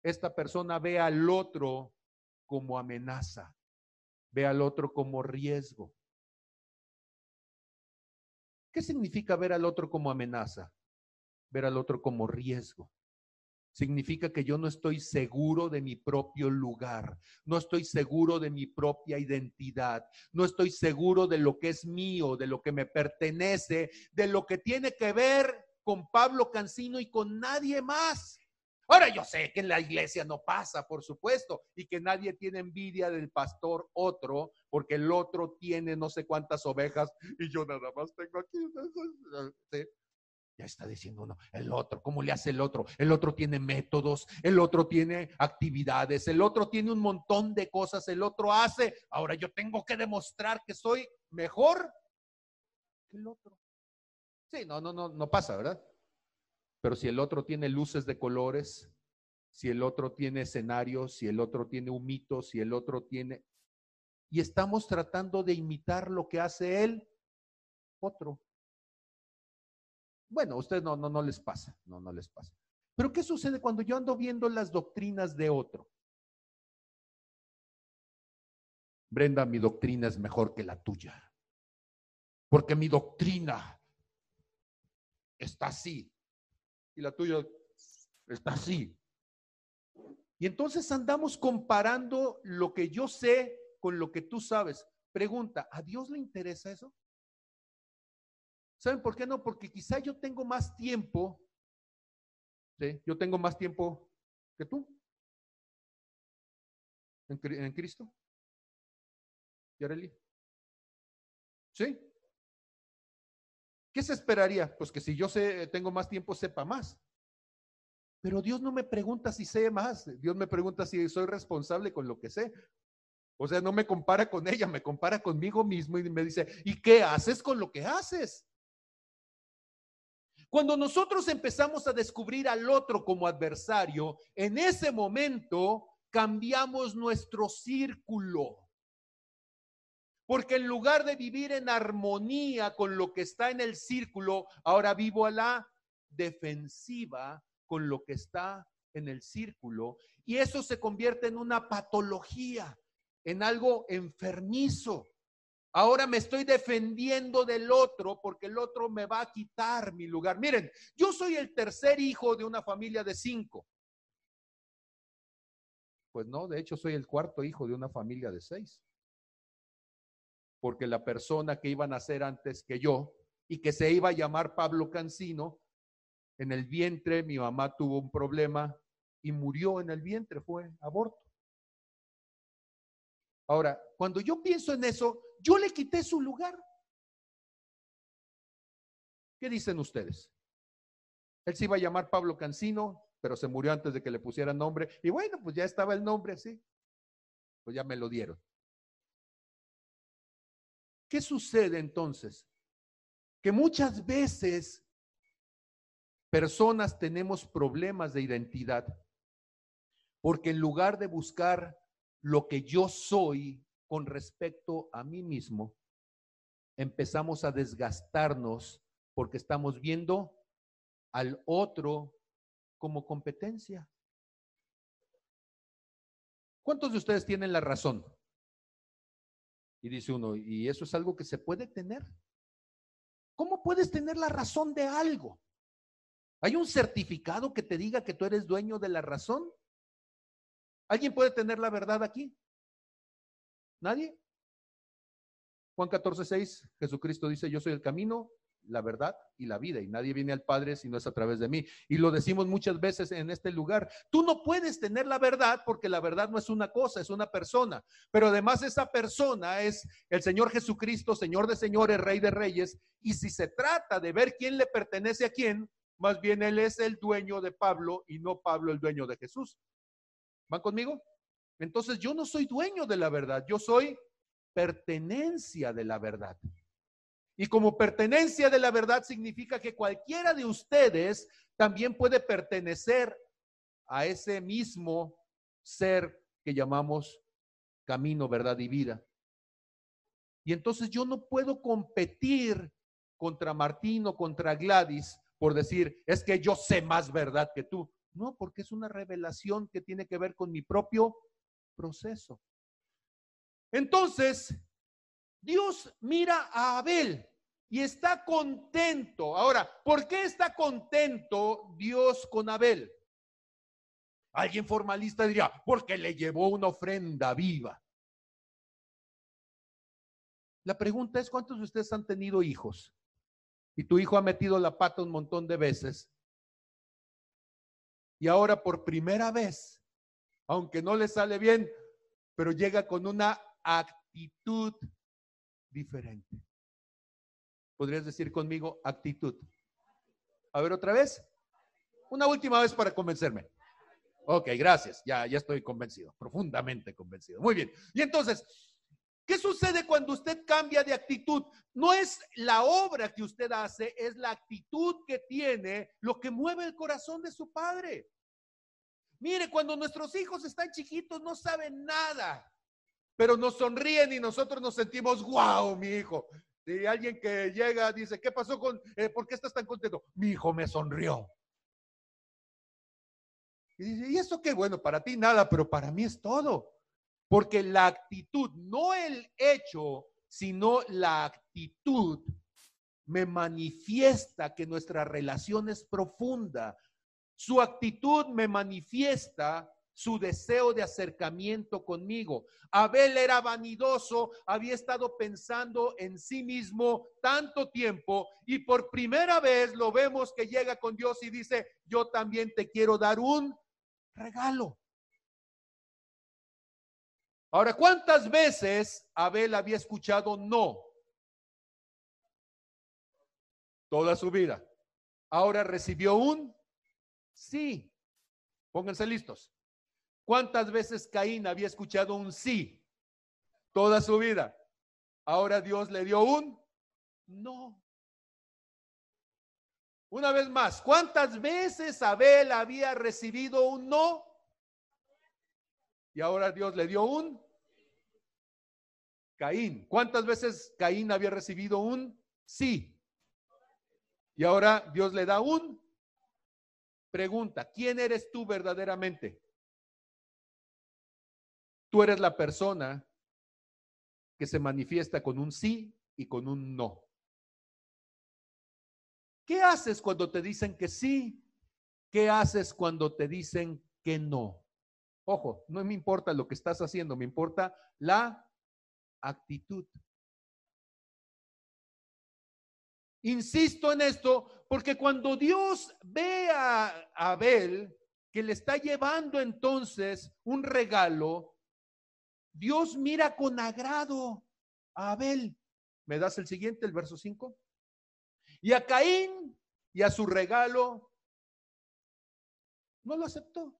[SPEAKER 1] esta persona ve al otro como amenaza, ve al otro como riesgo. ¿Qué significa ver al otro como amenaza? Ver al otro como riesgo. Significa que yo no estoy seguro de mi propio lugar, no estoy seguro de mi propia identidad, no estoy seguro de lo que es mío, de lo que me pertenece, de lo que tiene que ver con Pablo Cancino y con nadie más. Ahora yo sé que en la iglesia no pasa, por supuesto, y que nadie tiene envidia del pastor otro, porque el otro tiene no sé cuántas ovejas y yo nada más tengo aquí. Ya está diciendo uno, el otro, ¿cómo le hace el otro? El otro tiene métodos, el otro tiene actividades, el otro tiene un montón de cosas, el otro hace. Ahora yo tengo que demostrar que soy mejor que el otro. Sí, no, no, no, no pasa, ¿verdad? Pero si el otro tiene luces de colores, si el otro tiene escenarios, si el otro tiene un mito, si el otro tiene... Y estamos tratando de imitar lo que hace él, otro. Bueno, a ustedes no, no, no les pasa, no, no les pasa. Pero ¿qué sucede cuando yo ando viendo las doctrinas de otro? Brenda, mi doctrina es mejor que la tuya. Porque mi doctrina está así. Y la tuya está así. Y entonces andamos comparando lo que yo sé con lo que tú sabes. Pregunta, ¿a Dios le interesa eso? ¿Saben por qué no? Porque quizá yo tengo más tiempo, ¿sí? Yo tengo más tiempo que tú en, Cristo. ¿Yareli? ¿Sí? ¿Qué se esperaría? Pues que si yo sé, tengo más tiempo, sepa más. Pero Dios no me pregunta si sé más, Dios me pregunta si soy responsable con lo que sé. O sea, no me compara con ella, me compara conmigo mismo y me dice, ¿y qué haces con lo que haces? Cuando nosotros empezamos a descubrir al otro como adversario, en ese momento cambiamos nuestro círculo. Porque en lugar de vivir en armonía con lo que está en el círculo, ahora vivo a la defensiva con lo que está en el círculo. Y eso se convierte en una patología en algo enfermizo. Ahora me estoy defendiendo del otro porque el otro me va a quitar mi lugar. Miren, yo soy el tercer hijo de una familia de cinco. Pues no, de hecho soy el cuarto hijo de una familia de seis. Porque la persona que iba a nacer antes que yo y que se iba a llamar Pablo Cancino, en el vientre mi mamá tuvo un problema y murió en el vientre, fue aborto. Ahora, cuando yo pienso en eso, yo le quité su lugar. ¿Qué dicen ustedes? Él se iba a llamar Pablo Cancino, pero se murió antes de que le pusieran nombre. Y bueno, pues ya estaba el nombre así. Pues ya me lo dieron. ¿Qué sucede entonces? Que muchas veces personas tenemos problemas de identidad porque en lugar de buscar lo que yo soy con respecto a mí mismo, empezamos a desgastarnos porque estamos viendo al otro como competencia. ¿Cuántos de ustedes tienen la razón? Y dice uno, ¿y eso es algo que se puede tener? ¿Cómo puedes tener la razón de algo? ¿Hay un certificado que te diga que tú eres dueño de la razón? ¿Alguien puede tener la verdad aquí? ¿Nadie? Juan 14, 6, Jesucristo dice, yo soy el camino, la verdad y la vida, y nadie viene al Padre si no es a través de mí. Y lo decimos muchas veces en este lugar. Tú no puedes tener la verdad porque la verdad no es una cosa, es una persona. Pero además esa persona es el Señor Jesucristo, Señor de señores, Rey de reyes. Y si se trata de ver quién le pertenece a quién, más bien Él es el dueño de Pablo y no Pablo el dueño de Jesús. ¿Van conmigo? Entonces yo no soy dueño de la verdad, yo soy pertenencia de la verdad. Y como pertenencia de la verdad significa que cualquiera de ustedes también puede pertenecer a ese mismo ser que llamamos camino, verdad y vida. Y entonces yo no puedo competir contra Martín o contra Gladys por decir, es que yo sé más verdad que tú. No, porque es una revelación que tiene que ver con mi propio proceso. Entonces, Dios mira a Abel y está contento. Ahora, ¿por qué está contento Dios con Abel? Alguien formalista diría, porque le llevó una ofrenda viva. La pregunta es, ¿cuántos de ustedes han tenido hijos? Y tu hijo ha metido la pata un montón de veces y ahora por primera vez, aunque no le sale bien, pero llega con una actitud diferente. ¿Podrías decir conmigo actitud? A ver otra vez. Una última vez para convencerme. Ok, gracias. Ya, ya estoy convencido, profundamente convencido. Muy bien. Y entonces, ¿qué sucede cuando usted cambia de actitud? No es la obra que usted hace, es la actitud que tiene lo que mueve el corazón de su padre. Mire, cuando nuestros hijos están chiquitos no saben nada, pero nos sonríen y nosotros nos sentimos, wow, mi hijo. Y alguien que llega dice, ¿qué pasó con, eh, por qué estás tan contento? Mi hijo me sonrió. Y dice, ¿y eso qué? Bueno, para ti nada, pero para mí es todo. Porque la actitud, no el hecho, sino la actitud me manifiesta que nuestra relación es profunda. Su actitud me manifiesta su deseo de acercamiento conmigo. Abel era vanidoso, había estado pensando en sí mismo tanto tiempo y por primera vez lo vemos que llega con Dios y dice, yo también te quiero dar un regalo. Ahora, ¿cuántas veces Abel había escuchado no? Toda su vida. Ahora recibió un sí. Pónganse listos. ¿Cuántas veces Caín había escuchado un sí toda su vida? Ahora Dios le dio un no. Una vez más, ¿cuántas veces Abel había recibido un no? Y ahora Dios le dio un Caín. ¿Cuántas veces Caín había recibido un sí? Y ahora Dios le da un pregunta. ¿Quién eres tú verdaderamente? Tú eres la persona que se manifiesta con un sí y con un no. ¿Qué haces cuando te dicen que sí? ¿Qué haces cuando te dicen que no? Ojo, no me importa lo que estás haciendo, me importa la actitud. Insisto en esto porque cuando Dios ve a Abel que le está llevando entonces un regalo, Dios mira con agrado a Abel. ¿Me das el siguiente, el verso 5? Y a Caín y a su regalo no lo aceptó.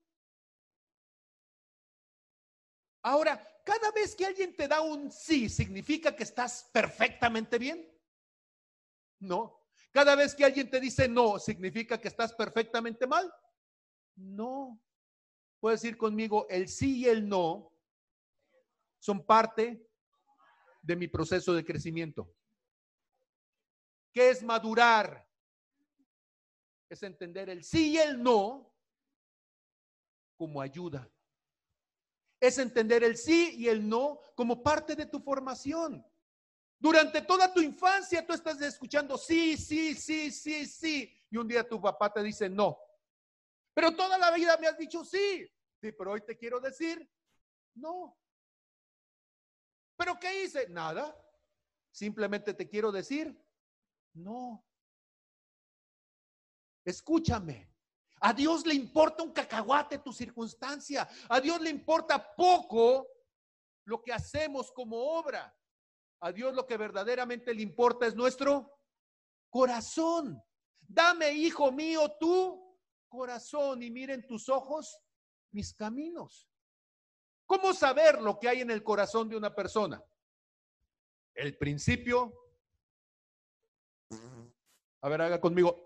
[SPEAKER 1] Ahora, cada vez que alguien te da un sí, ¿significa que estás perfectamente bien? No. Cada vez que alguien te dice no, ¿significa que estás perfectamente mal? No. Puedes ir conmigo, el sí y el no son parte de mi proceso de crecimiento. ¿Qué es madurar? Es entender el sí y el no como ayuda. Es entender el sí y el no como parte de tu formación. Durante toda tu infancia tú estás escuchando sí, sí, sí, sí, sí. Y un día tu papá te dice no. Pero toda la vida me has dicho sí. Sí, pero hoy te quiero decir no. ¿Pero qué hice? Nada. Simplemente te quiero decir, no. Escúchame. A Dios le importa un cacahuate tu circunstancia. A Dios le importa poco lo que hacemos como obra. A Dios lo que verdaderamente le importa es nuestro corazón. Dame, hijo mío, tu corazón y miren tus ojos mis caminos. ¿Cómo saber lo que hay en el corazón de una persona? El principio. A ver, haga conmigo.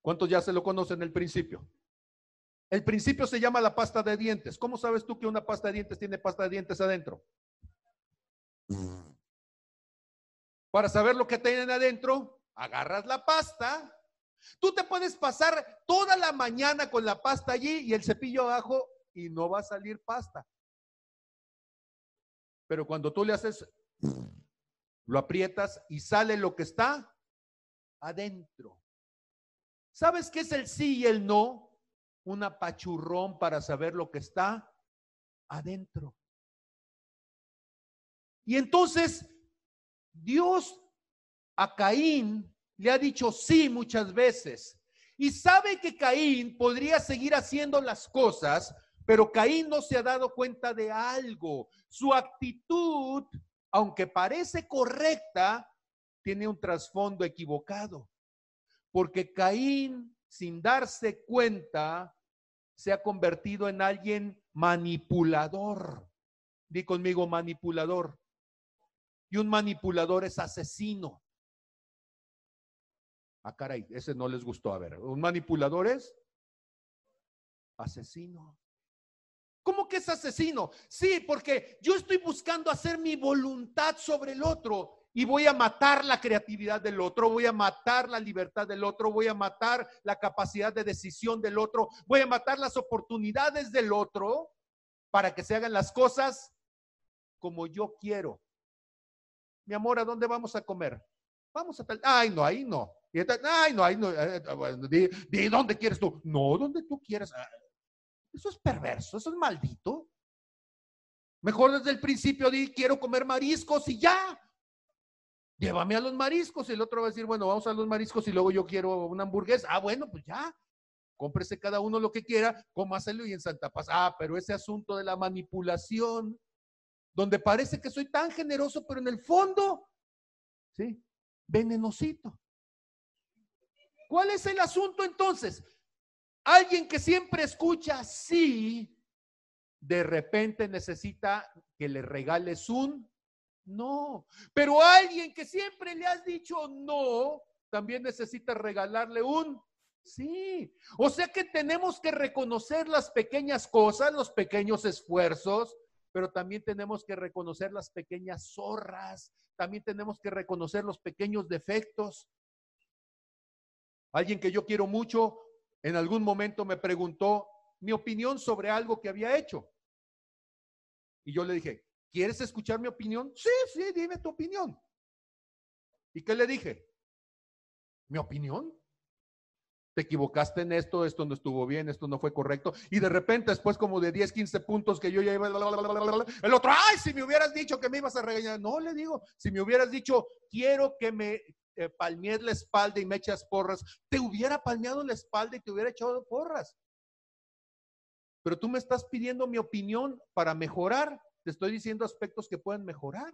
[SPEAKER 1] ¿Cuántos ya se lo conocen el principio? El principio se llama la pasta de dientes. ¿Cómo sabes tú que una pasta de dientes tiene pasta de dientes adentro? Para saber lo que tienen adentro, agarras la pasta. Tú te puedes pasar toda la mañana con la pasta allí y el cepillo abajo y no va a salir pasta. Pero cuando tú le haces, lo aprietas y sale lo que está adentro. ¿Sabes qué es el sí y el no? Un apachurrón para saber lo que está adentro. Y entonces Dios a Caín le ha dicho sí muchas veces. Y sabe que Caín podría seguir haciendo las cosas pero Caín no se ha dado cuenta de algo. Su actitud, aunque parece correcta, tiene un trasfondo equivocado. Porque Caín, sin darse cuenta, se ha convertido en alguien manipulador. Di conmigo manipulador. Y un manipulador es asesino. Ah, caray, ese no les gustó. A ver, un manipulador es asesino. ¿Cómo que es asesino? Sí, porque yo estoy buscando hacer mi voluntad sobre el otro y voy a matar la creatividad del otro, voy a matar la libertad del otro, voy a matar la capacidad de decisión del otro, voy a matar las oportunidades del otro para que se hagan las cosas como yo quiero. mi amor, ¿a dónde vamos a comer? Vamos a tal. Ay, no, ahí no. Ay, no, ahí no. Eh, eh, di, dónde quieres tú? No, donde tú quieras. Eso es perverso, eso es maldito. Mejor desde el principio di, quiero comer mariscos y ya. Llévame a los mariscos. Y el otro va a decir, bueno, vamos a los mariscos y luego yo quiero una hamburguesa. Ah, bueno, pues ya. Cómprese cada uno lo que quiera, cómaselo y en Santa Paz. Ah, pero ese asunto de la manipulación, donde parece que soy tan generoso, pero en el fondo, ¿sí? Venenosito. ¿Cuál es el asunto entonces? Alguien que siempre escucha sí, de repente necesita que le regales un no. Pero alguien que siempre le has dicho no, también necesita regalarle un sí. O sea que tenemos que reconocer las pequeñas cosas, los pequeños esfuerzos, pero también tenemos que reconocer las pequeñas zorras, también tenemos que reconocer los pequeños defectos. Alguien que yo quiero mucho en algún momento me preguntó mi opinión sobre algo que había hecho. Y yo le dije, ¿quieres escuchar mi opinión? Sí, sí, dime tu opinión. ¿Y qué le dije? ¿Mi opinión? te equivocaste en esto, esto no estuvo bien, esto no fue correcto. Y de repente, después como de 10, 15 puntos que yo ya iba, el otro, ay, si me hubieras dicho que me ibas a regañar. No, le digo, si me hubieras dicho, quiero que me eh, palmees la espalda y me echas porras, te hubiera palmeado la espalda y te hubiera echado porras. Pero tú me estás pidiendo mi opinión para mejorar. Te estoy diciendo aspectos que pueden mejorar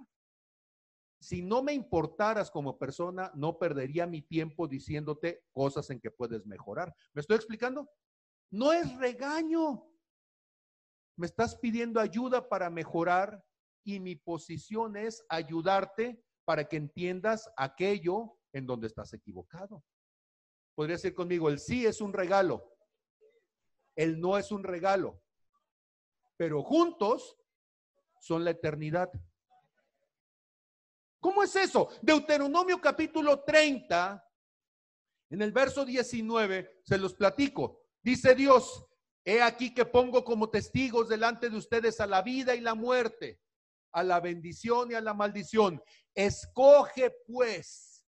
[SPEAKER 1] si no me importaras como persona, no perdería mi tiempo diciéndote cosas en que puedes mejorar. ¿Me estoy explicando? No es regaño. Me estás pidiendo ayuda para mejorar y mi posición es ayudarte para que entiendas aquello en donde estás equivocado. Podría decir conmigo, el sí es un regalo, el no es un regalo, pero juntos son la eternidad. ¿Cómo es eso? Deuteronomio capítulo 30, en el verso 19, se los platico. Dice Dios, he aquí que pongo como testigos delante de ustedes a la vida y la muerte, a la bendición y a la maldición. Escoge pues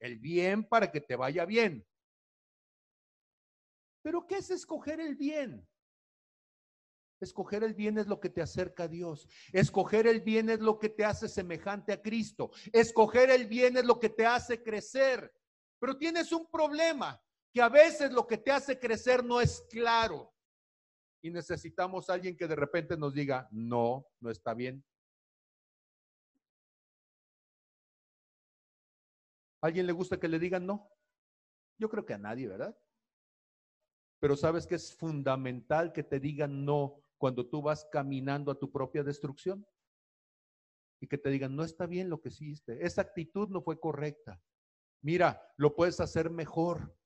[SPEAKER 1] el bien para que te vaya bien. Pero ¿qué es escoger el bien? Escoger el bien es lo que te acerca a Dios. Escoger el bien es lo que te hace semejante a Cristo. Escoger el bien es lo que te hace crecer. Pero tienes un problema, que a veces lo que te hace crecer no es claro. Y necesitamos alguien que de repente nos diga, no, no está bien. ¿A alguien le gusta que le digan no? Yo creo que a nadie, ¿verdad? Pero sabes que es fundamental que te digan no cuando tú vas caminando a tu propia destrucción y que te digan, no está bien lo que hiciste, esa actitud no fue correcta. Mira, lo puedes hacer mejor.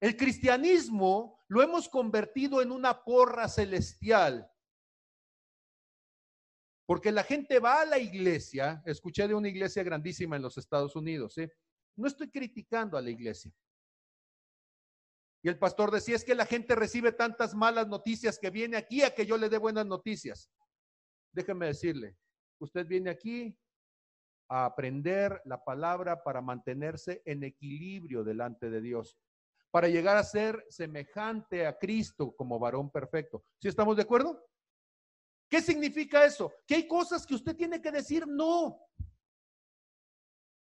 [SPEAKER 1] El cristianismo lo hemos convertido en una porra celestial. Porque la gente va a la iglesia, escuché de una iglesia grandísima en los Estados Unidos, ¿eh? no estoy criticando a la iglesia, y el pastor decía, es que la gente recibe tantas malas noticias que viene aquí a que yo le dé buenas noticias. Déjeme decirle, usted viene aquí a aprender la palabra para mantenerse en equilibrio delante de Dios, para llegar a ser semejante a Cristo como varón perfecto. ¿Sí estamos de acuerdo? ¿Qué significa eso? Que hay cosas que usted tiene que decir no.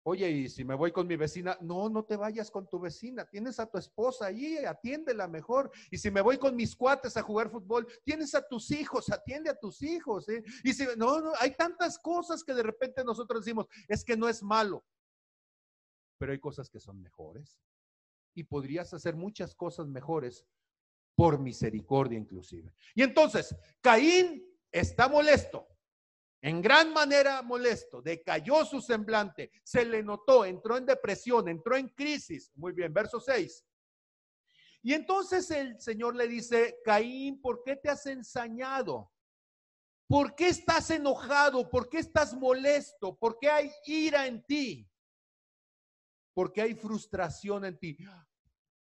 [SPEAKER 1] Oye, y si me voy con mi vecina, no, no te vayas con tu vecina, tienes a tu esposa ahí, atiéndela mejor. Y si me voy con mis cuates a jugar fútbol, tienes a tus hijos, atiende a tus hijos. ¿eh? Y si no, no, hay tantas cosas que de repente nosotros decimos, es que no es malo, pero hay cosas que son mejores. Y podrías hacer muchas cosas mejores por misericordia inclusive. Y entonces, Caín está molesto en gran manera molesto, decayó su semblante, se le notó, entró en depresión, entró en crisis. Muy bien, verso 6. Y entonces el Señor le dice, Caín, ¿por qué te has ensañado? ¿Por qué estás enojado? ¿Por qué estás molesto? ¿Por qué hay ira en ti? ¿Por qué hay frustración en ti?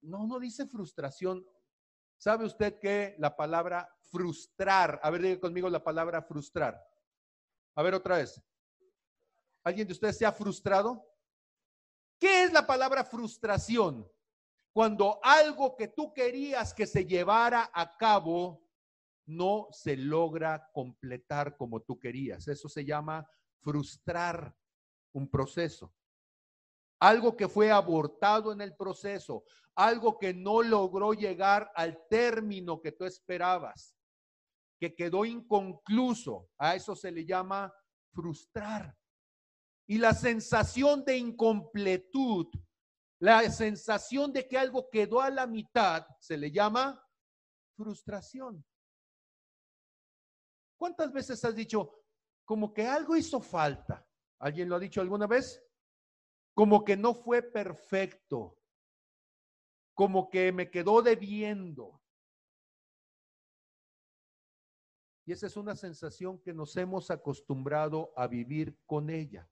[SPEAKER 1] No, no dice frustración. ¿Sabe usted que la palabra frustrar, a ver, diga conmigo la palabra frustrar. A ver otra vez. ¿Alguien de ustedes se ha frustrado? ¿Qué es la palabra frustración? Cuando algo que tú querías que se llevara a cabo no se logra completar como tú querías. Eso se llama frustrar un proceso. Algo que fue abortado en el proceso, algo que no logró llegar al término que tú esperabas, que quedó inconcluso. A eso se le llama frustrar. Y la sensación de incompletud, la sensación de que algo quedó a la mitad, se le llama frustración. ¿Cuántas veces has dicho, como que algo hizo falta? ¿Alguien lo ha dicho alguna vez? Como que no fue perfecto, como que me quedó debiendo. Y esa es una sensación que nos hemos acostumbrado a vivir con ella.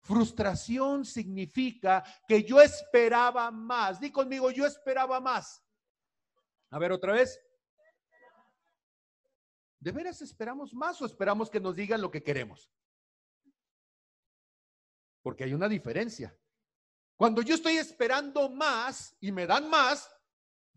[SPEAKER 1] Frustración significa que yo esperaba más. Di conmigo, yo esperaba más. A ver otra vez. ¿De veras esperamos más o esperamos que nos digan lo que queremos? Porque hay una diferencia. Cuando yo estoy esperando más y me dan más,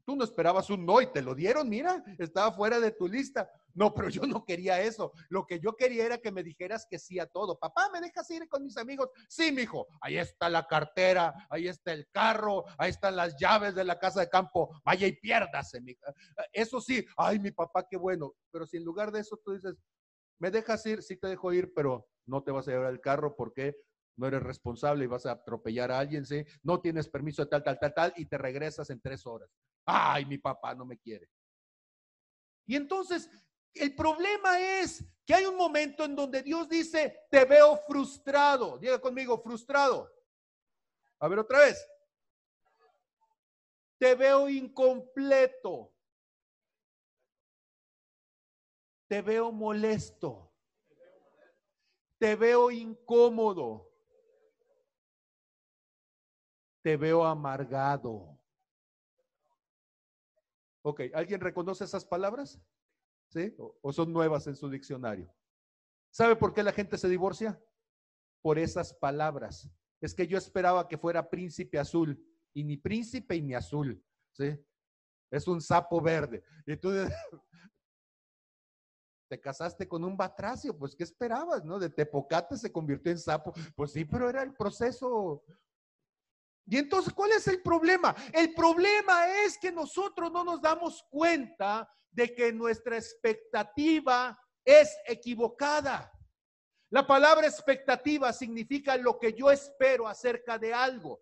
[SPEAKER 1] tú no esperabas un no y te lo dieron, mira, estaba fuera de tu lista. No, pero yo no quería eso. Lo que yo quería era que me dijeras que sí a todo. Papá, ¿me dejas ir con mis amigos? Sí, mijo. Ahí está la cartera, ahí está el carro, ahí están las llaves de la casa de campo. Vaya y piérdase. Eso sí, ay, mi papá, qué bueno. Pero si en lugar de eso tú dices, ¿me dejas ir? Sí te dejo ir, pero no te vas a llevar el carro porque no eres responsable y vas a atropellar a alguien, ¿sí? No tienes permiso de tal, tal, tal, tal, y te regresas en tres horas. Ay, mi papá no me quiere. Y entonces el problema es que hay un momento en donde Dios dice, te veo frustrado. Diga conmigo, frustrado. A ver otra vez. Te veo incompleto. Te veo molesto. Te veo incómodo. Te veo amargado. Ok, ¿alguien reconoce esas palabras? ¿Sí? O, son nuevas en su diccionario. ¿Sabe por qué la gente se divorcia? Por esas palabras. Es que yo esperaba que fuera príncipe azul y ni príncipe y ni azul. ¿Sí? Es un sapo verde. Y tú te casaste con un batracio, pues ¿qué esperabas, no? De tepocate se convirtió en sapo. Pues sí, pero era el proceso. Y entonces, ¿cuál es el problema? El problema es que nosotros no nos damos cuenta de que nuestra expectativa es equivocada. La palabra expectativa significa lo que yo espero acerca de algo.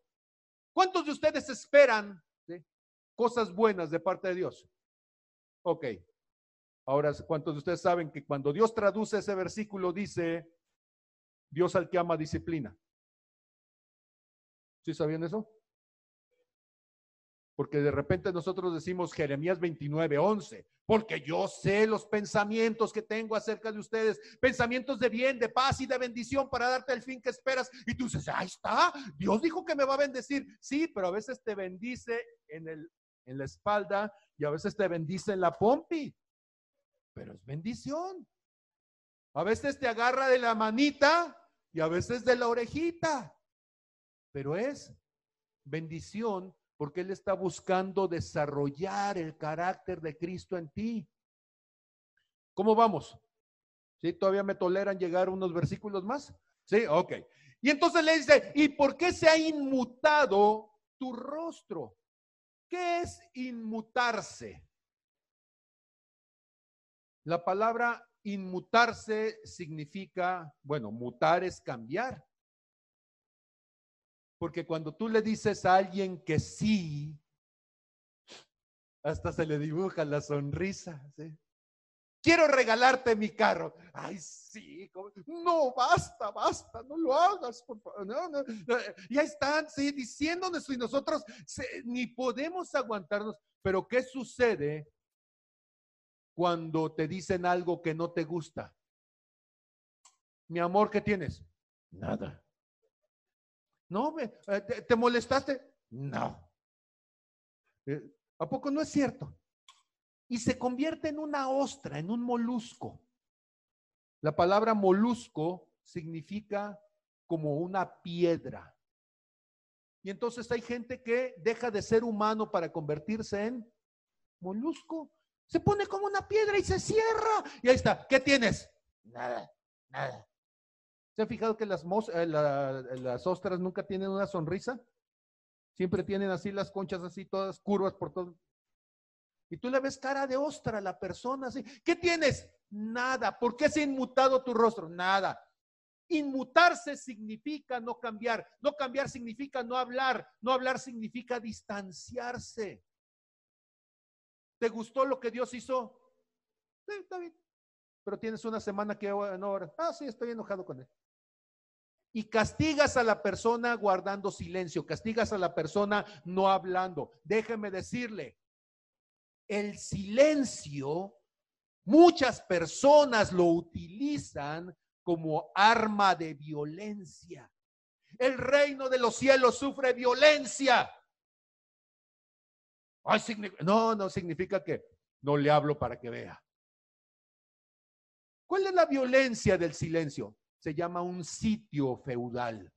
[SPEAKER 1] ¿Cuántos de ustedes esperan cosas buenas de parte de Dios? Ok. Ahora, ¿cuántos de ustedes saben que cuando Dios traduce ese versículo dice, Dios al que ama disciplina? ¿Sí sabían eso? Porque de repente nosotros decimos Jeremías 29, 11, porque yo sé los pensamientos que tengo acerca de ustedes, pensamientos de bien, de paz y de bendición para darte el fin que esperas. Y tú dices, ahí está, Dios dijo que me va a bendecir. Sí, pero a veces te bendice en, el, en la espalda y a veces te bendice en la pompi. Pero es bendición. A veces te agarra de la manita y a veces de la orejita. Pero es bendición porque Él está buscando desarrollar el carácter de Cristo en ti. ¿Cómo vamos? ¿Sí? ¿Todavía me toleran llegar unos versículos más? Sí, ok. Y entonces le dice, ¿y por qué se ha inmutado tu rostro? ¿Qué es inmutarse? La palabra inmutarse significa, bueno, mutar es cambiar. Porque cuando tú le dices a alguien que sí, hasta se le dibuja la sonrisa. Quiero regalarte mi carro. Ay, sí. No, basta, basta, no lo hagas, por favor. No, no. Ya están, sí, diciéndonos y nosotros ni podemos aguantarnos. Pero ¿qué sucede cuando te dicen algo que no te gusta? Mi amor, ¿qué tienes? Nada. No, eh, ¿te, molestaste? No. Eh, ¿A poco no es cierto? Y se convierte en una ostra, en un molusco. La palabra molusco significa como una piedra. Y entonces hay gente que deja de ser humano para convertirse en molusco. Se pone como una piedra y se cierra. Y ahí está. ¿Qué tienes? Nada, nada. ¿Se ha fijado que las, eh, las ostras nunca tienen una sonrisa? Siempre tienen así las conchas así, todas curvas por todo. Y tú le ves cara de ostra a la persona así. ¿Qué tienes? Nada. ¿Por qué se ha inmutado tu rostro? Nada. Inmutarse significa no cambiar. No cambiar significa no hablar. No hablar significa distanciarse. ¿Te gustó lo que Dios hizo? Sí, está bien. Pero tienes una semana que no ahora. Ah, sí, estoy enojado con él. Y castigas a la persona guardando silencio, castigas a la persona no hablando. Déjeme decirle, el silencio, muchas personas lo utilizan como arma de violencia. El reino de los cielos sufre violencia. no, no significa que no le hablo para que vea. ¿Cuál es la violencia del silencio? Se llama un sitio feudal.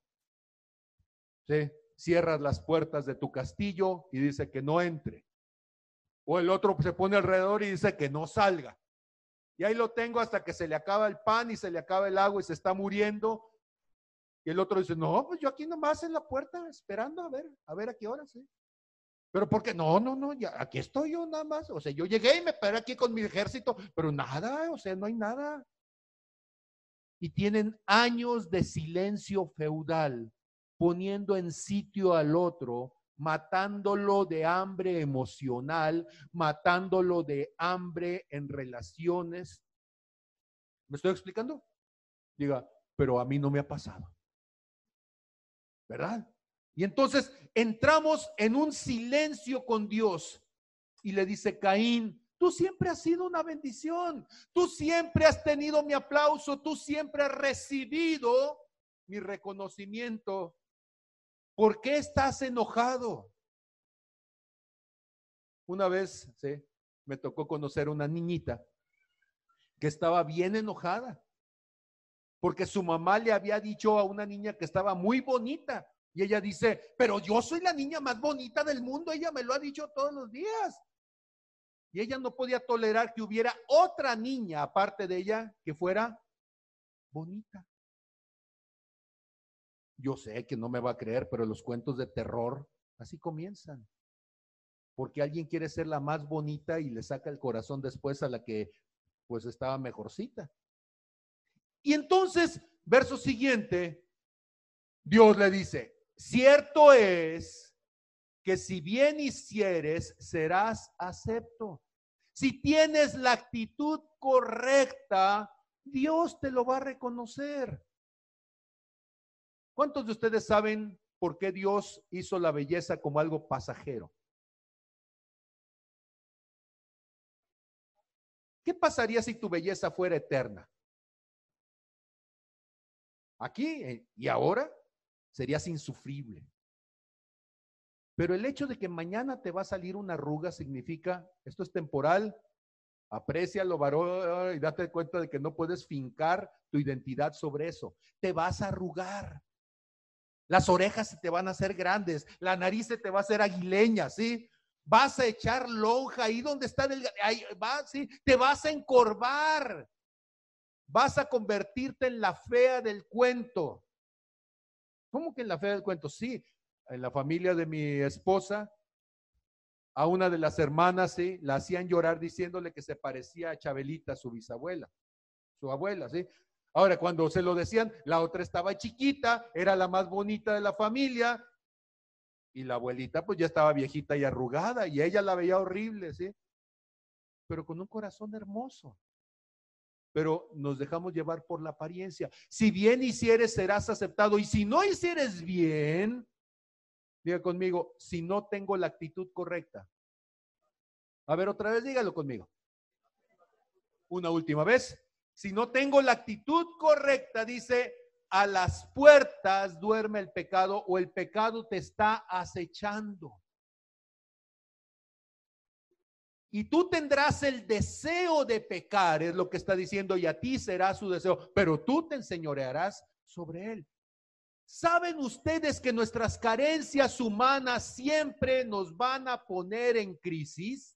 [SPEAKER 1] ¿Sí? Cierras las puertas de tu castillo y dice que no entre. O el otro se pone alrededor y dice que no salga. Y ahí lo tengo hasta que se le acaba el pan y se le acaba el agua y se está muriendo. Y el otro dice, no, pues yo aquí nomás en la puerta esperando a ver, a ver a qué hora, sí. Pero porque no, no, no, ya aquí estoy yo nada más. O sea, yo llegué y me paré aquí con mi ejército, pero nada, o sea, no hay nada. Y tienen años de silencio feudal, poniendo en sitio al otro matándolo de hambre emocional, matándolo de hambre en relaciones. ¿Me estoy explicando? Diga, pero a mí no me ha pasado. ¿Verdad? Y entonces entramos en un silencio con Dios y le dice Caín, tú siempre has sido una bendición, tú siempre has tenido mi aplauso, tú siempre has recibido mi reconocimiento, ¿Por qué estás enojado? Una vez, sí, me tocó conocer una niñita que estaba bien enojada porque su mamá le había dicho a una niña que estaba muy bonita y ella dice, pero yo soy la niña más bonita del mundo, ella me lo ha dicho todos los días. Y ella no podía tolerar que hubiera otra niña aparte de ella que fuera bonita. Yo sé que no me va a creer, pero los cuentos de terror así comienzan. Porque alguien quiere ser la más bonita y le saca el corazón después a la que pues estaba mejorcita. Y entonces, verso siguiente, Dios le dice, cierto es que si bien hicieres, serás acepto. Si tienes la actitud correcta, Dios te lo va a reconocer. ¿Cuántos de ustedes saben por qué Dios hizo la belleza como algo pasajero? ¿Qué pasaría si tu belleza fuera eterna? Aquí eh, y ahora serías insufrible. Pero el hecho de que mañana te va a salir una arruga significa, esto es temporal, Aprecialo, varón, y date cuenta de que no puedes fincar tu identidad sobre eso. Te vas a arrugar. Las orejas se te van a hacer grandes, la nariz se te va a hacer aguileña, ¿sí? Vas a echar lonja ahí donde está el, ahí va, ¿sí? Te vas a encorvar. Vas a convertirte en la fea del cuento. ¿Cómo que en la fea del cuento? Sí, en la familia de mi esposa, a una de las hermanas, sí, la hacían llorar diciéndole que se parecía a Chabelita, su bisabuela, su abuela, sí. Ahora, cuando se lo decían, la otra estaba chiquita, era la más bonita de la familia, y la abuelita pues ya estaba viejita y arrugada, y ella la veía horrible, ¿sí? Pero con un corazón hermoso. Pero nos dejamos llevar por la apariencia. Si bien hicieres, serás aceptado, y si no hicieres bien, diga conmigo, si no tengo la actitud correcta. A ver, otra vez dígalo conmigo. Una última vez. Si no tengo la actitud correcta, dice, a las puertas duerme el pecado o el pecado te está acechando. Y tú tendrás el deseo de pecar, es lo que está diciendo, y a ti será su deseo, pero tú te enseñorearás sobre él. ¿Saben ustedes que nuestras carencias humanas siempre nos van a poner en crisis?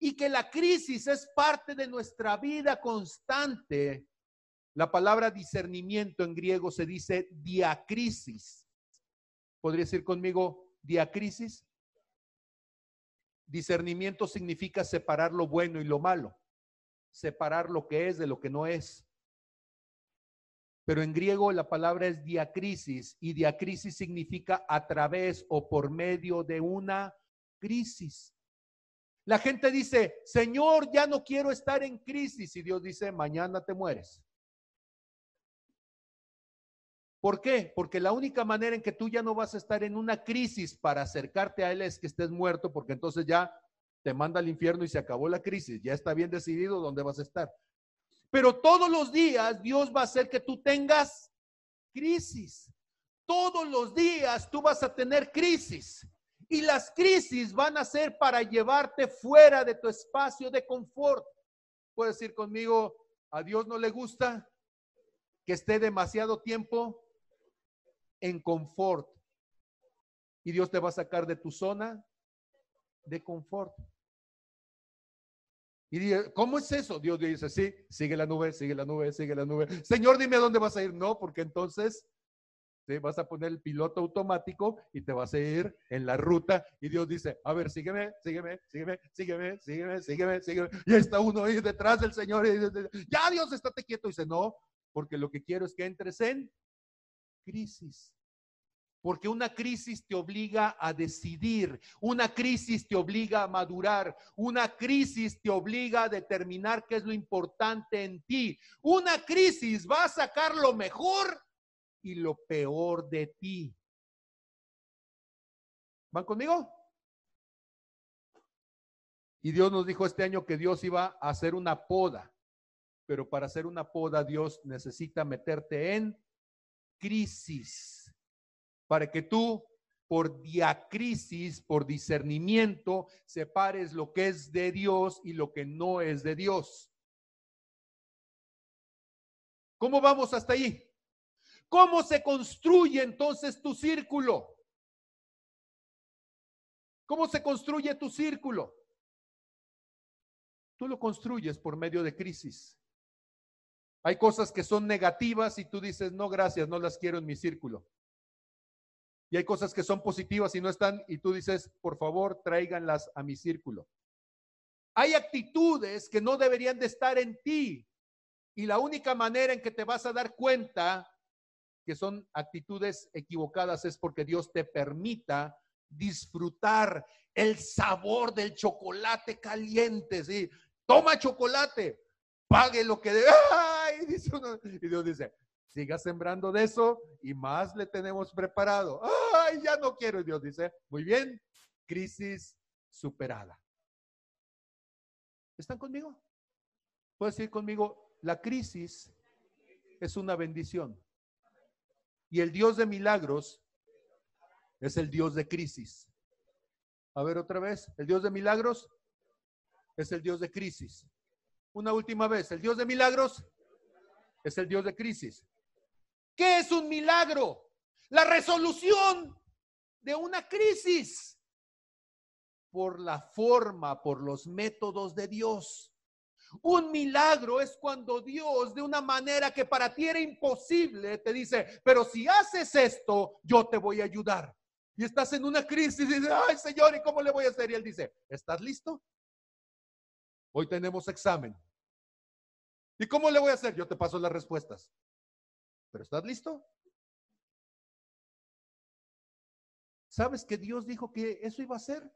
[SPEAKER 1] Y que la crisis es parte de nuestra vida constante. La palabra discernimiento en griego se dice diacrisis. ¿Podría decir conmigo diacrisis? Discernimiento significa separar lo bueno y lo malo, separar lo que es de lo que no es. Pero en griego la palabra es diacrisis y diacrisis significa a través o por medio de una crisis. La gente dice, Señor, ya no quiero estar en crisis y Dios dice, mañana te mueres. ¿Por qué? Porque la única manera en que tú ya no vas a estar en una crisis para acercarte a Él es que estés muerto, porque entonces ya te manda al infierno y se acabó la crisis, ya está bien decidido dónde vas a estar. Pero todos los días Dios va a hacer que tú tengas crisis. Todos los días tú vas a tener crisis. Y las crisis van a ser para llevarte fuera de tu espacio de confort. Puedes decir conmigo, a Dios no le gusta que esté demasiado tiempo en confort. Y Dios te va a sacar de tu zona de confort. Y dice, ¿cómo es eso? Dios dice, sí, sigue la nube, sigue la nube, sigue la nube. Señor, dime a dónde vas a ir. No, porque entonces te vas a poner el piloto automático y te vas a ir en la ruta. Y Dios dice, a ver, sígueme, sígueme, sígueme, sígueme, sígueme, sígueme, sígueme. Y está uno ahí detrás del Señor y dice, ya Dios, estate quieto. Dice, no, porque lo que quiero es que entres en crisis. Porque una crisis te obliga a decidir, una crisis te obliga a madurar, una crisis te obliga a determinar qué es lo importante en ti. Una crisis va a sacar lo mejor y lo peor de ti. ¿Van conmigo? Y Dios nos dijo este año que Dios iba a hacer una poda, pero para hacer una poda Dios necesita meterte en crisis para que tú por diacrisis, por discernimiento, separes lo que es de Dios y lo que no es de Dios. ¿Cómo vamos hasta ahí? ¿Cómo se construye entonces tu círculo? ¿Cómo se construye tu círculo? Tú lo construyes por medio de crisis. Hay cosas que son negativas y tú dices, no, gracias, no las quiero en mi círculo y hay cosas que son positivas y no están, y tú dices, por favor, tráiganlas a mi círculo. Hay actitudes que no deberían de estar en ti, y la única manera en que te vas a dar cuenta que son actitudes equivocadas es porque Dios te permita disfrutar el sabor del chocolate caliente, ¿sí? Toma chocolate, pague lo que debe. Y Dios dice, siga sembrando de eso y más le tenemos preparado. Ay, ya no quiero. Dios dice, muy bien, crisis superada. ¿Están conmigo? Puedes decir conmigo, la crisis es una bendición. Y el Dios de milagros es el Dios de crisis. A ver otra vez, el Dios de milagros es el Dios de crisis. Una última vez, el Dios de milagros es el Dios de crisis. ¿Qué es un milagro? La resolución de una crisis por la forma, por los métodos de Dios. Un milagro es cuando Dios, de una manera que para ti era imposible, te dice, pero si haces esto, yo te voy a ayudar. Y estás en una crisis y dices, ay Señor, ¿y cómo le voy a hacer? Y Él dice, ¿estás listo? Hoy tenemos examen. ¿Y cómo le voy a hacer? Yo te paso las respuestas. ¿Pero estás listo? ¿Sabes que Dios dijo que eso iba a ser?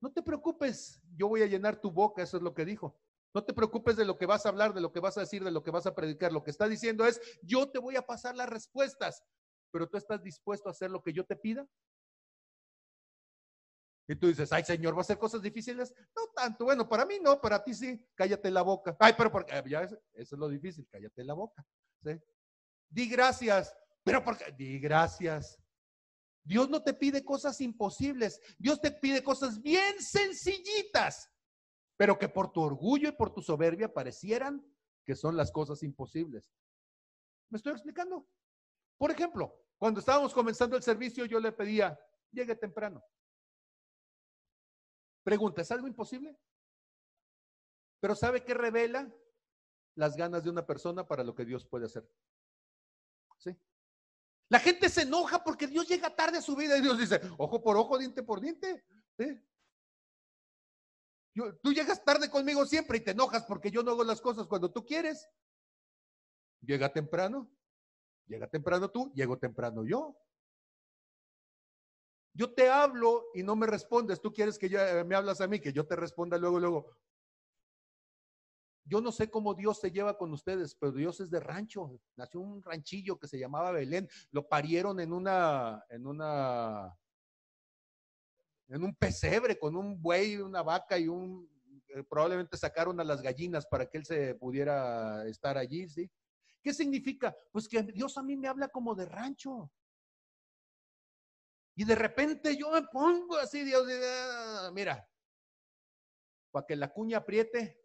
[SPEAKER 1] No te preocupes, yo voy a llenar tu boca, eso es lo que dijo. No te preocupes de lo que vas a hablar, de lo que vas a decir, de lo que vas a predicar. Lo que está diciendo es, yo te voy a pasar las respuestas, pero tú estás dispuesto a hacer lo que yo te pida. Y tú dices, ay Señor, ¿va a hacer cosas difíciles? No tanto. Bueno, para mí no, para ti sí. Cállate la boca. Ay, pero porque ya eso es lo difícil, cállate la boca. ¿sí? Di gracias. Pero porque, di gracias. Dios no te pide cosas imposibles, Dios te pide cosas bien sencillitas, pero que por tu orgullo y por tu soberbia parecieran que son las cosas imposibles. ¿Me estoy explicando? Por ejemplo, cuando estábamos comenzando el servicio, yo le pedía, llegue temprano. Pregunta, ¿es algo imposible? Pero ¿sabe qué revela? Las ganas de una persona para lo que Dios puede hacer. ¿Sí? La gente se enoja porque Dios llega tarde a su vida y Dios dice, ojo por ojo, diente por diente. tú llegas tarde conmigo siempre y te enojas porque yo no hago las cosas cuando tú quieres. Llega temprano, llega temprano tú, llego temprano yo. Yo te hablo y no me respondes. Tú quieres que yo, eh, me hablas a mí, que yo te responda luego, luego. Yo no sé cómo Dios se lleva con ustedes, pero Dios es de rancho. Nació un ranchillo que se llamaba Belén. Lo parieron en una, en una, en un pesebre con un buey, una vaca y un, eh, probablemente sacaron a las gallinas para que él se pudiera estar allí, ¿sí? ¿Qué significa? Pues que Dios a mí me habla como de rancho. Y de repente yo me pongo así, Dios, ah, mira, para que la cuña apriete,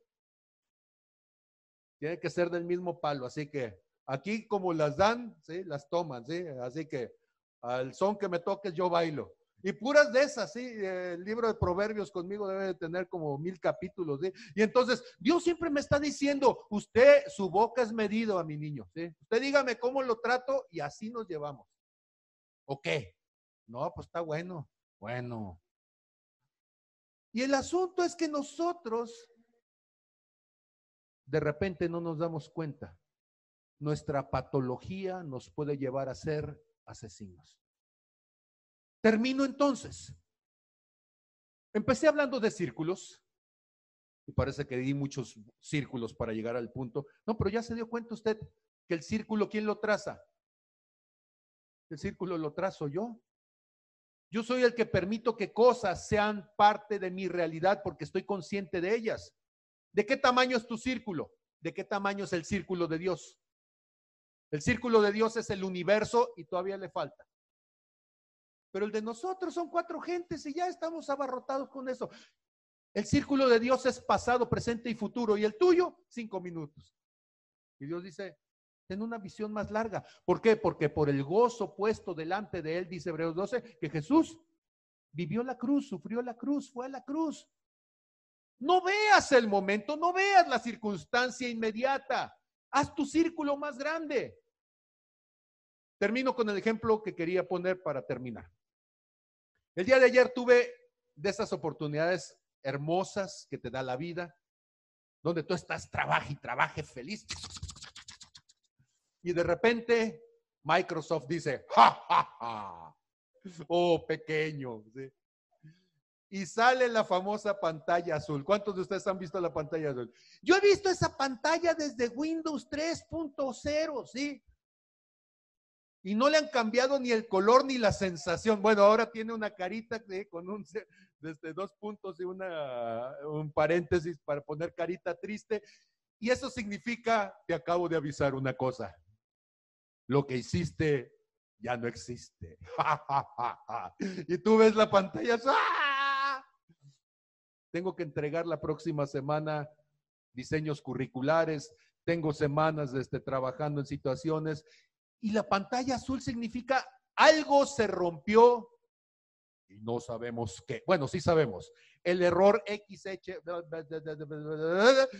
[SPEAKER 1] tiene que ser del mismo palo. Así que aquí como las dan, ¿sí? las toman, ¿sí? Así que al son que me toques yo bailo. Y puras de esas, sí, el libro de Proverbios conmigo debe de tener como mil capítulos, ¿sí? Y entonces, Dios siempre me está diciendo, usted, su boca es medido a mi niño, ¿sí? Usted dígame cómo lo trato y así nos llevamos. ¿O qué? No, pues está bueno, bueno. Y el asunto es que nosotros de repente no nos damos cuenta. Nuestra patología nos puede llevar a ser asesinos. Termino entonces. Empecé hablando de círculos. Y parece que di muchos círculos para llegar al punto. No, pero ya se dio cuenta usted que el círculo, ¿quién lo traza? El círculo lo trazo yo. Yo soy el que permito que cosas sean parte de mi realidad porque estoy consciente de ellas. ¿De qué tamaño es tu círculo? ¿De qué tamaño es el círculo de Dios? El círculo de Dios es el universo y todavía le falta. Pero el de nosotros son cuatro gentes y ya estamos abarrotados con eso. El círculo de Dios es pasado, presente y futuro. Y el tuyo, cinco minutos. Y Dios dice, ten una visión más larga. ¿Por qué? Porque por el gozo puesto delante de él, dice Hebreos 12, que Jesús vivió la cruz, sufrió la cruz, fue a la cruz. No veas el momento, no veas la circunstancia inmediata. Haz tu círculo más grande. Termino con el ejemplo que quería poner para terminar. El día de ayer tuve de esas oportunidades hermosas que te da la vida, donde tú estás, trabaja y trabaje feliz. Y de repente Microsoft dice, ja, ja, ja. Oh, pequeño. ¿sí? Y sale la famosa pantalla azul. ¿Cuántos de ustedes han visto la pantalla azul? Yo he visto esa pantalla desde Windows 3.0, ¿sí? Y no le han cambiado ni el color ni la sensación. Bueno, ahora tiene una carita con un, desde dos puntos y una, un paréntesis para poner carita triste. Y eso significa, te acabo de avisar una cosa. Lo que hiciste ya no existe. y tú ves la pantalla, ¡ah! Tengo que entregar la próxima semana diseños curriculares, tengo semanas de este, trabajando en situaciones y la pantalla azul significa algo se rompió y no sabemos qué. Bueno, sí sabemos. El error XH.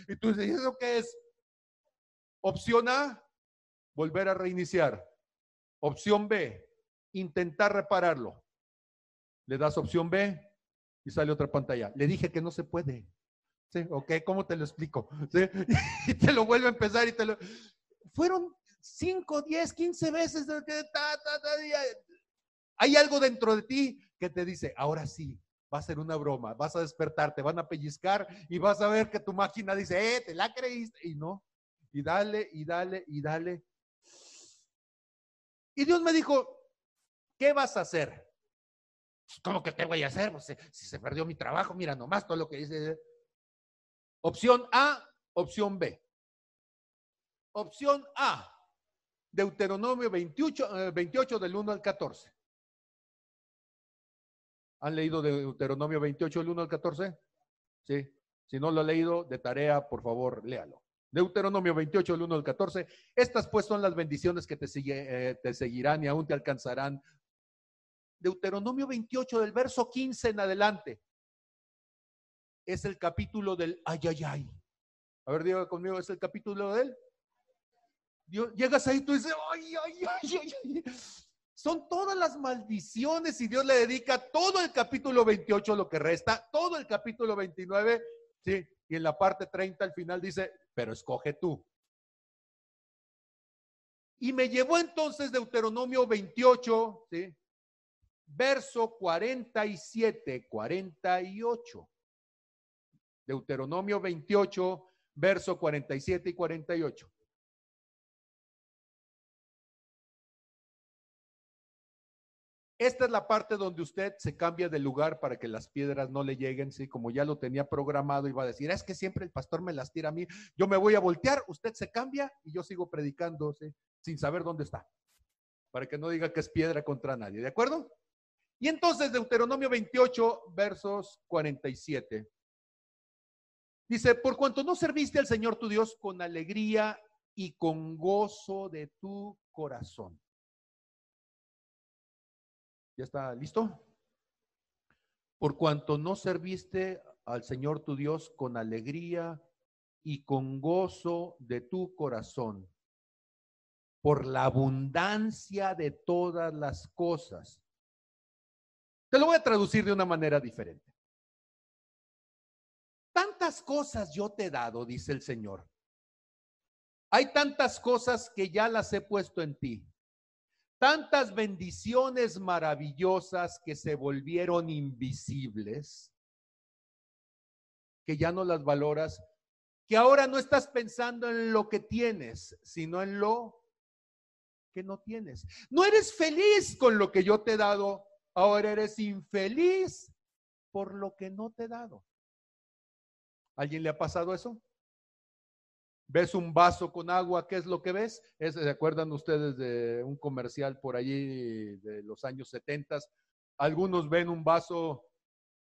[SPEAKER 1] Y tú dices, ¿eso qué es? Opción A, volver a reiniciar. Opción B, intentar repararlo. Le das opción B, y sale otra pantalla. Le dije que no se puede. ¿Sí? ¿Ok? ¿Cómo te lo explico? Y te lo vuelve a empezar y te lo... Fueron 5, 10, 15 veces. Hay algo dentro de ti que te dice, ahora sí, va a ser una broma, vas a despertar, te van a pellizcar y vas a ver que tu máquina dice, eh, te la creíste. Y no. Y dale, y dale, y dale. Y Dios me dijo, ¿qué vas a hacer? Pues, ¿Cómo que qué voy a hacer? Pues, si se perdió mi trabajo, mira nomás todo lo que dice. Opción A, opción B. Opción A, Deuteronomio 28, 28 eh, del 1 al 14. ¿Han leído de Deuteronomio 28, el 1 al 14? Sí. Si no lo ha leído, de tarea, por favor, léalo. Deuteronomio 28, el 1 al 14. Estas pues son las bendiciones que te, eh, te seguirán y aún te alcanzarán. Deuteronomio 28, del verso 15 en adelante. Es el capítulo del ay, ay, ay. A ver, diga conmigo, ¿es el capítulo de él? llegas ahí, tú dices, ay, ay, ay, ay, ay. Son todas las maldiciones y Dios le dedica todo el capítulo 28, lo que resta, todo el capítulo 29, sí, y en la parte 30 al final dice, pero escoge tú. Y me llevó entonces Deuteronomio 28, ¿sí? Verso 47, 48. Deuteronomio 28, verso 47 y 48. Esta es la parte donde usted se cambia de lugar para que las piedras no le lleguen, ¿sí? Como ya lo tenía programado, iba a decir, es que siempre el pastor me las tira a mí, yo me voy a voltear, usted se cambia y yo sigo predicando, Sin saber dónde está, para que no diga que es piedra contra nadie, ¿de acuerdo? Y entonces Deuteronomio 28, versos 47. Dice, por cuanto no serviste al Señor tu Dios con alegría y con gozo de tu corazón. ¿Ya está listo? Por cuanto no serviste al Señor tu Dios con alegría y con gozo de tu corazón, por la abundancia de todas las cosas. Te lo voy a traducir de una manera diferente. Tantas cosas yo te he dado, dice el Señor. Hay tantas cosas que ya las he puesto en ti tantas bendiciones maravillosas que se volvieron invisibles, que ya no las valoras, que ahora no estás pensando en lo que tienes, sino en lo que no tienes. No eres feliz con lo que yo te he dado, ahora eres infeliz por lo que no te he dado. ¿Alguien le ha pasado eso? ves un vaso con agua, ¿qué es lo que ves? ¿Se acuerdan ustedes de un comercial por allí de los años 70? Algunos ven un vaso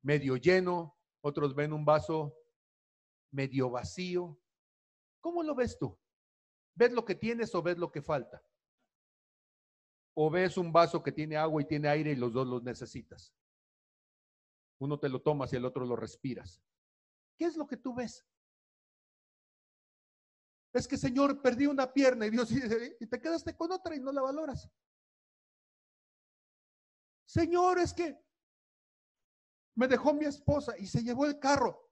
[SPEAKER 1] medio lleno, otros ven un vaso medio vacío. ¿Cómo lo ves tú? ¿Ves lo que tienes o ves lo que falta? ¿O ves un vaso que tiene agua y tiene aire y los dos los necesitas? Uno te lo tomas y el otro lo respiras. ¿Qué es lo que tú ves? Es que, Señor, perdí una pierna y Dios dice, y te quedaste con otra y no la valoras. Señor, es que me dejó mi esposa y se llevó el carro.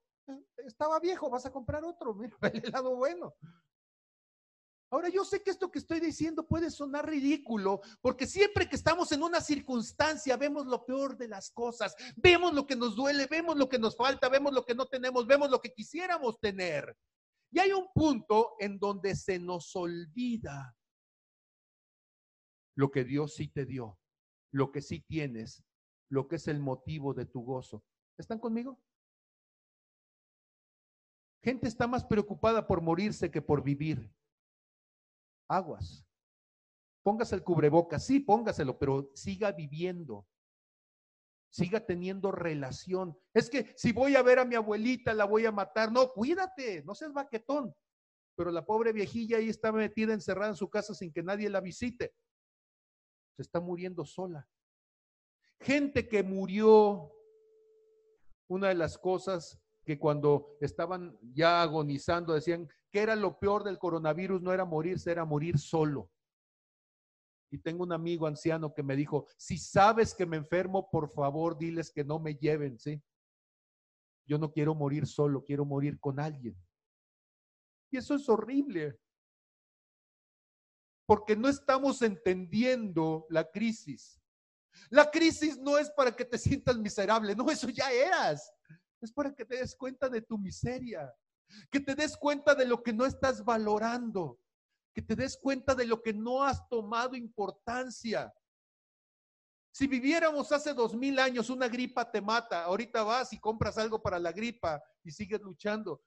[SPEAKER 1] Estaba viejo, vas a comprar otro. Mira, el lado bueno. Ahora yo sé que esto que estoy diciendo puede sonar ridículo, porque siempre que estamos en una circunstancia vemos lo peor de las cosas, vemos lo que nos duele, vemos lo que nos falta, vemos lo que no tenemos, vemos lo que quisiéramos tener. Y hay un punto en donde se nos olvida lo que Dios sí te dio, lo que sí tienes, lo que es el motivo de tu gozo. ¿Están conmigo? Gente está más preocupada por morirse que por vivir. Aguas. Póngase el cubreboca, sí, póngaselo, pero siga viviendo siga teniendo relación. Es que si voy a ver a mi abuelita, la voy a matar. No, cuídate, no seas baquetón. Pero la pobre viejilla ahí está metida encerrada en su casa sin que nadie la visite. Se está muriendo sola. Gente que murió, una de las cosas que cuando estaban ya agonizando decían que era lo peor del coronavirus, no era morirse, era morir solo. Y tengo un amigo anciano que me dijo, si sabes que me enfermo, por favor, diles que no me lleven, ¿sí? Yo no quiero morir solo, quiero morir con alguien. Y eso es horrible. Porque no estamos entendiendo la crisis. La crisis no es para que te sientas miserable, no, eso ya eras. Es para que te des cuenta de tu miseria, que te des cuenta de lo que no estás valorando, que te des cuenta de lo que no has tomado importancia. Si viviéramos hace dos mil años, una gripa te mata. Ahorita vas y compras algo para la gripa y sigues luchando.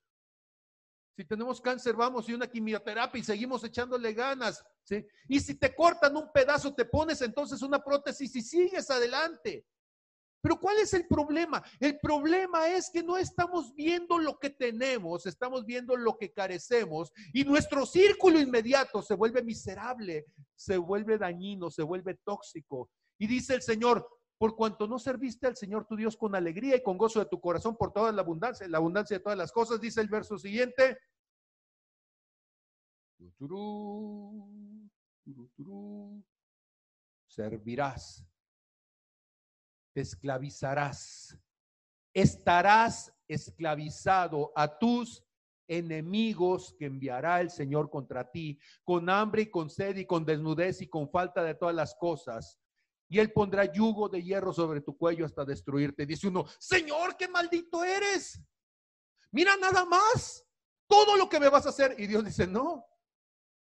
[SPEAKER 1] Si tenemos cáncer, vamos y una quimioterapia y seguimos echándole ganas. ¿sí? Y si te cortan un pedazo, te pones entonces una prótesis y sigues adelante. Pero ¿cuál es el problema? El problema es que no estamos viendo lo que tenemos, estamos viendo lo que carecemos y nuestro círculo inmediato se vuelve miserable, se vuelve dañino, se vuelve tóxico. Y dice el Señor, por cuanto no serviste al Señor tu Dios con alegría y con gozo de tu corazón por toda la abundancia, la abundancia de todas las cosas, dice el verso siguiente. Servirás, te esclavizarás, estarás esclavizado a tus enemigos que enviará el Señor contra ti, con hambre y con sed y con desnudez y con falta de todas las cosas y él pondrá yugo de hierro sobre tu cuello hasta destruirte. Dice uno, Señor, qué maldito eres. Mira nada más todo lo que me vas a hacer. Y Dios dice, no.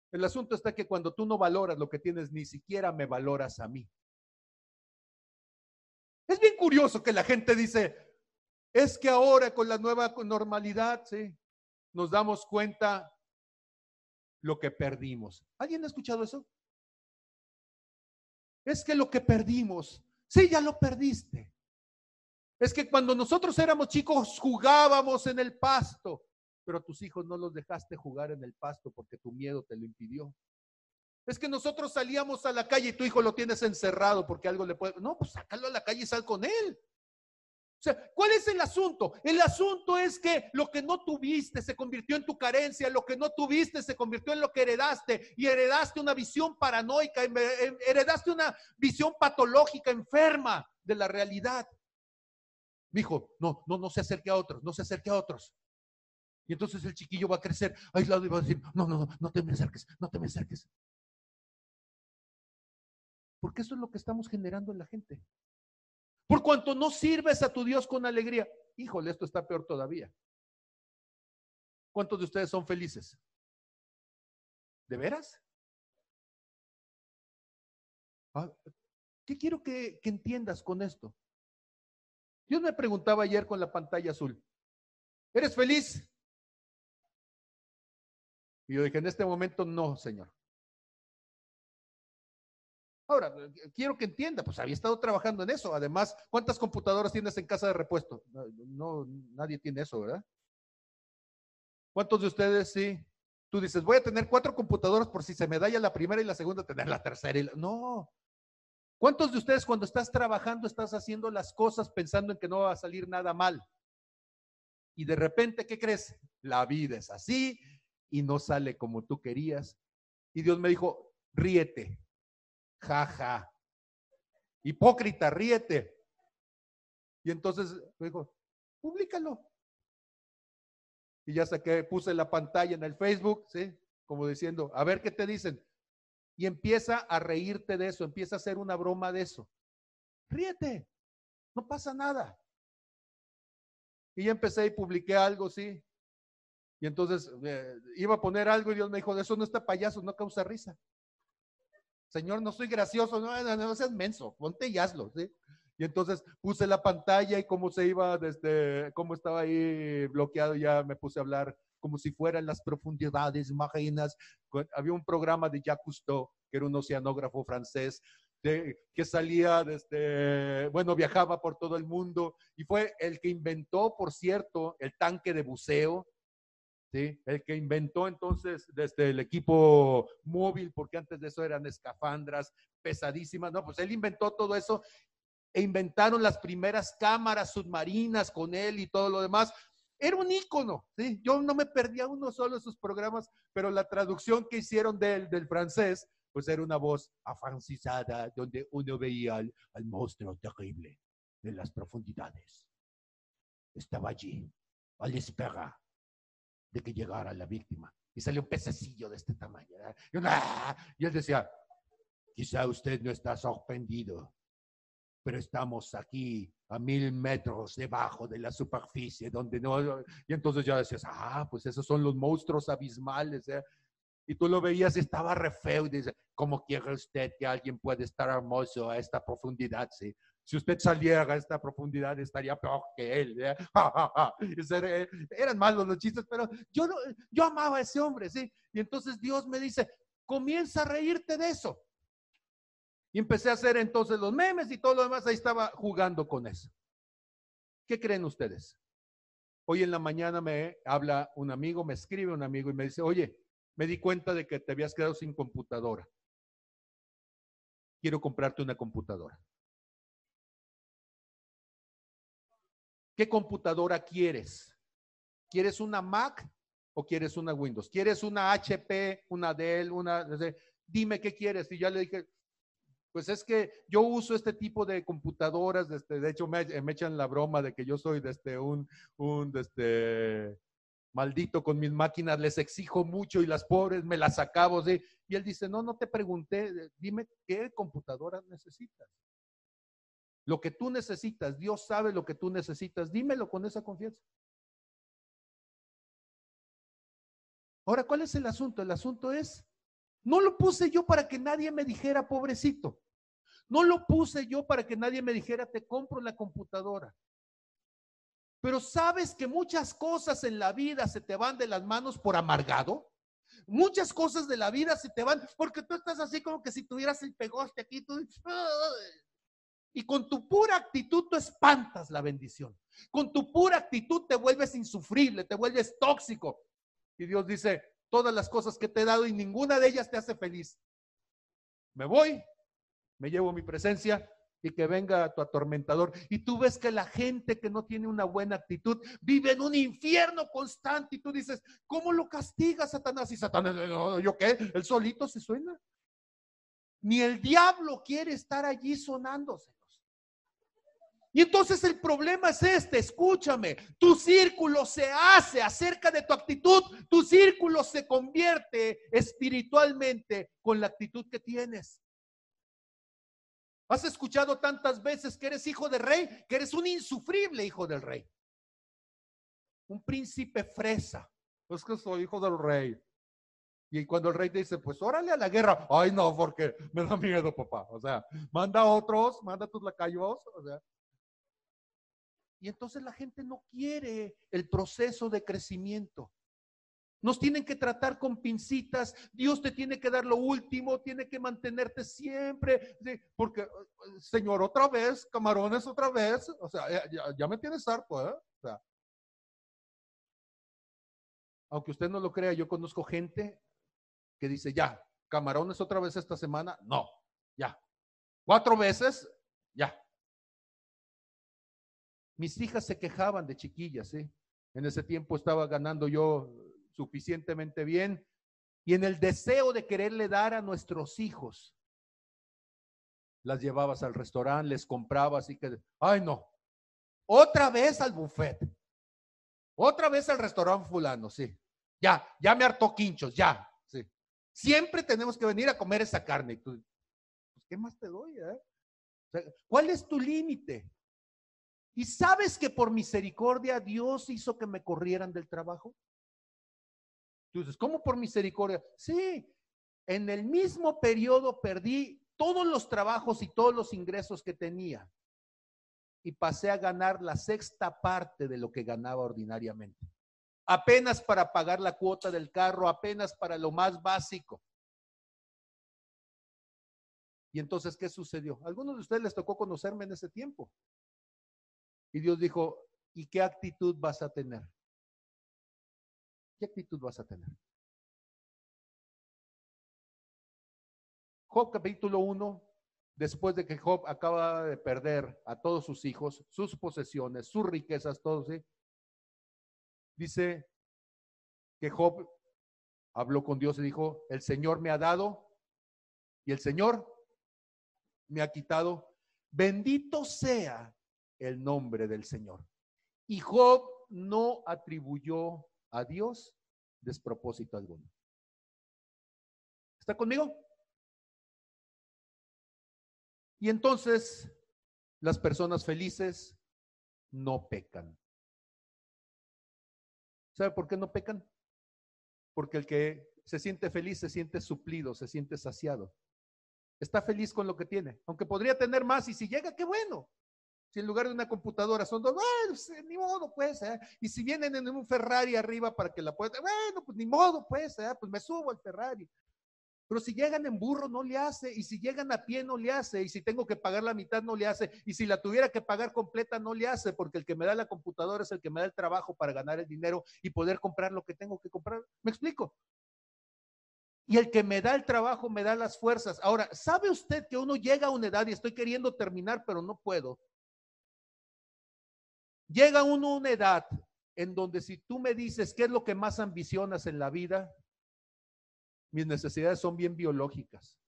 [SPEAKER 1] El asunto está que cuando tú no valoras lo que tienes, ni siquiera me valoras a mí. Es bien curioso que la gente dice, es que ahora con la nueva normalidad, sí, nos damos cuenta lo que perdimos. ¿Alguien ha escuchado eso? es que lo que perdimos, sí, ya lo perdiste. Es que cuando nosotros éramos chicos jugábamos en el pasto, pero tus hijos no los dejaste jugar en el pasto porque tu miedo te lo impidió. Es que nosotros salíamos a la calle y tu hijo lo tienes encerrado porque algo le puede... No, pues sácalo a la calle y sal con él. O sea, ¿cuál es el asunto? El asunto es que lo que no tuviste se convirtió en tu carencia, lo que no tuviste se convirtió en lo que heredaste y heredaste una visión paranoica, heredaste una visión patológica, enferma de la realidad. Dijo, no, no, no se acerque a otros, no se acerque a otros. Y entonces el chiquillo va a crecer aislado y va a decir, no, no, no, no te me acerques, no te me acerques. Porque eso es lo que estamos generando en la gente. Por cuanto no sirves a tu Dios con alegría. Híjole, esto está peor todavía. ¿Cuántos de ustedes son felices? ¿De veras? Ah, ¿Qué quiero que, que entiendas con esto? Dios me preguntaba ayer con la pantalla azul, ¿eres feliz? Y yo dije, en este momento no, Señor. Quiero que entienda, pues había estado trabajando en eso. Además, ¿cuántas computadoras tienes en casa de repuesto? No, nadie tiene eso, ¿verdad? ¿Cuántos de ustedes sí? Tú dices, voy a tener cuatro computadoras por si se me da ya la primera y la segunda, tener la tercera y la... No. ¿Cuántos de ustedes cuando estás trabajando estás haciendo las cosas pensando en que no va a salir nada mal? Y de repente, ¿qué crees? La vida es así y no sale como tú querías. Y Dios me dijo, ríete, jaja. Hipócrita, ríete. Y entonces me dijo, públicalo. Y ya saqué, puse la pantalla en el Facebook, ¿sí? Como diciendo, a ver qué te dicen. Y empieza a reírte de eso, empieza a hacer una broma de eso. Ríete, no pasa nada. Y ya empecé y publiqué algo, sí. Y entonces eh, iba a poner algo y Dios me dijo, eso no está payaso, no causa risa. Señor, no soy gracioso, no, no, seas menso, ponte y hazlo, ¿sí? Y entonces puse la pantalla y cómo se iba desde, cómo estaba ahí bloqueado, ya me puse a hablar como si fueran las profundidades marinas. Había un programa de Jacques Cousteau, que era un oceanógrafo francés, que salía desde, bueno, viajaba por todo el mundo y fue el que inventó, por cierto, el tanque de buceo, el que inventó entonces desde el equipo móvil, porque antes de eso eran escafandras pesadísimas, no, pues él inventó todo eso e inventaron las primeras cámaras submarinas con él y todo lo demás. Era un ícono. Yo no me perdía uno solo de sus programas, pero la traducción que hicieron de él, del francés, pues era una voz afrancesada donde uno veía al, al monstruo terrible de las profundidades. Estaba allí, al espera de que llegara la víctima. Y salió un pececillo de este tamaño. Y, él decía, quizá usted no está sorprendido, pero estamos aquí a mil metros debajo de la superficie, donde no... Y entonces ya decías, ah, pues esos son los monstruos abismales. ¿eh? Y tú lo veías y estaba re feo y dice, ¿cómo quiere usted que alguien pueda estar hermoso a esta profundidad? ¿sí? Si usted saliera a esta profundidad, estaría peor que él. ¿eh? Eran malos los chistes, pero yo, yo amaba a ese hombre, ¿sí? Y entonces Dios me dice, comienza a reírte de eso. Y empecé a hacer entonces los memes y todo lo demás, ahí estaba jugando con eso. ¿Qué creen ustedes? Hoy en la mañana me habla un amigo, me escribe un amigo y me dice, oye, me di cuenta de que te habías quedado sin computadora. Quiero comprarte una computadora. ¿Qué computadora quieres? ¿Quieres una Mac o quieres una Windows? ¿Quieres una HP, una Dell, una... Dime qué quieres. Y ya le dije, pues es que yo uso este tipo de computadoras, este, de hecho me, echan la broma de que yo soy desde este, un, un desde, este, maldito con mis máquinas, les exijo mucho y las pobres me las acabo. de Y él dice, no, no te pregunté, dime qué computadoras necesitas. Lo que tú necesitas, Dios sabe lo que tú necesitas, dímelo con esa confianza. Ahora, ¿cuál es el asunto? El asunto es, no lo puse yo para que nadie me dijera, pobrecito. No lo puse yo para que nadie me dijera, te compro la computadora. Pero sabes que muchas cosas en la vida se te van de las manos por amargado. Muchas cosas de la vida se te van porque tú estás así como que si tuvieras el pegoste aquí, tú, y con tu pura actitud tú espantas la bendición. Con tu pura actitud te vuelves insufrible, te vuelves tóxico. Y Dios dice, todas las cosas que te he dado y ninguna de ellas te hace feliz. Me voy, me llevo mi presencia y que venga tu atormentador. Y tú ves que la gente que no tiene una buena actitud vive en un infierno constante y tú dices, ¿cómo lo castiga Satanás? Y Satanás, ¿yo qué? ¿El solito se suena? Ni el diablo quiere estar allí sonándose. Y entonces el problema es este, escúchame, tu círculo se hace acerca de tu actitud, tu círculo se convierte espiritualmente con la actitud que tienes. Has escuchado tantas veces que eres hijo de rey, que eres un insufrible hijo del rey. Un príncipe fresa. Es que soy hijo del rey. Y cuando el rey te dice, pues órale a la guerra, ay no, porque me da miedo, papá. O sea, manda a otros, manda a tus lacayos, o sea, y entonces la gente no quiere el proceso de crecimiento. Nos tienen que tratar con pincitas. Dios te tiene que dar lo último, tiene que mantenerte siempre. Porque, Señor, otra vez, camarones, otra vez. O sea, ya, me tienes harto, ¿eh? Aunque usted no lo crea, yo conozco gente que dice, ya, camarones otra vez esta semana. No, ya. Cuatro veces, ya. Mis hijas se quejaban de chiquillas, ¿eh? En ese tiempo estaba ganando yo suficientemente bien y en el deseo de quererle dar a nuestros hijos, las llevabas al restaurante, les comprabas y que, ay no, otra vez al buffet, otra vez al restaurante fulano, sí, ya, ya me hartó quinchos, ya, sí. Siempre tenemos que venir a comer esa carne. Pues, ¿qué más te doy? Eh? ¿Cuál es tu límite? ¿Y sabes que por misericordia Dios hizo que me corrieran del trabajo? Tú dices, ¿cómo por misericordia? Sí, en el mismo periodo perdí todos los trabajos y todos los ingresos que tenía y pasé a ganar la sexta parte de lo que ganaba ordinariamente. Apenas para pagar la cuota del carro, apenas para lo más básico. Y entonces, ¿qué sucedió? Algunos de ustedes les tocó conocerme en ese tiempo. Y Dios dijo, ¿y qué actitud vas a tener? ¿Qué actitud vas a tener? Job capítulo 1, después de que Job acaba de perder a todos sus hijos, sus posesiones, sus riquezas, todo, dice que Job habló con Dios y dijo, el Señor me ha dado y el Señor me ha quitado. Bendito sea el nombre del Señor. Y Job no atribuyó a Dios despropósito alguno. ¿Está conmigo? Y entonces las personas felices no pecan. ¿Sabe por qué no pecan? Porque el que se siente feliz se siente suplido, se siente saciado. Está feliz con lo que tiene, aunque podría tener más y si llega, qué bueno. Si en lugar de una computadora son dos, bueno, pues, ni modo, pues, ¿eh? Y si vienen en un Ferrari arriba para que la pueda, bueno, pues ni modo, pues, ¿eh? Pues me subo al Ferrari. Pero si llegan en burro, no le hace. Y si llegan a pie, no le hace. Y si tengo que pagar la mitad, no le hace. Y si la tuviera que pagar completa, no le hace. Porque el que me da la computadora es el que me da el trabajo para ganar el dinero y poder comprar lo que tengo que comprar. ¿Me explico? Y el que me da el trabajo me da las fuerzas. Ahora, ¿sabe usted que uno llega a una edad y estoy queriendo terminar, pero no puedo? Llega uno a una edad en donde si tú me dices qué es lo que más ambicionas en la vida, mis necesidades son bien biológicas.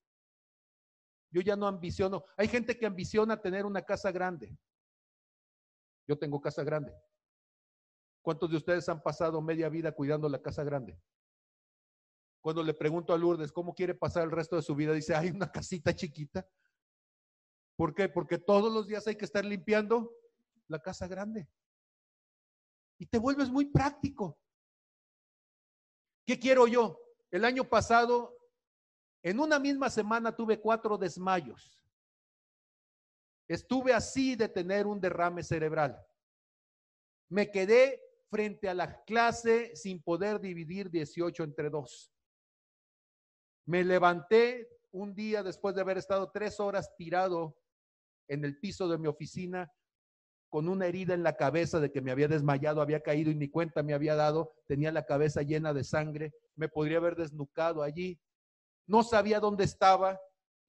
[SPEAKER 1] Yo ya no ambiciono. Hay gente que ambiciona tener una casa grande. Yo tengo casa grande. ¿Cuántos de ustedes han pasado media vida cuidando la casa grande? Cuando le pregunto a Lourdes cómo quiere pasar el resto de su vida, dice, hay una casita chiquita. ¿Por qué? Porque todos los días hay que estar limpiando la casa grande. Y te vuelves muy práctico. ¿Qué quiero yo? El año pasado, en una misma semana tuve cuatro desmayos. Estuve así de tener un derrame cerebral. Me quedé frente a la clase sin poder dividir 18 entre dos. Me levanté un día después de haber estado tres horas tirado en el piso de mi oficina con una herida en la cabeza de que me había desmayado, había caído y ni cuenta me había dado, tenía la cabeza llena de sangre, me podría haber desnucado allí, no sabía dónde estaba,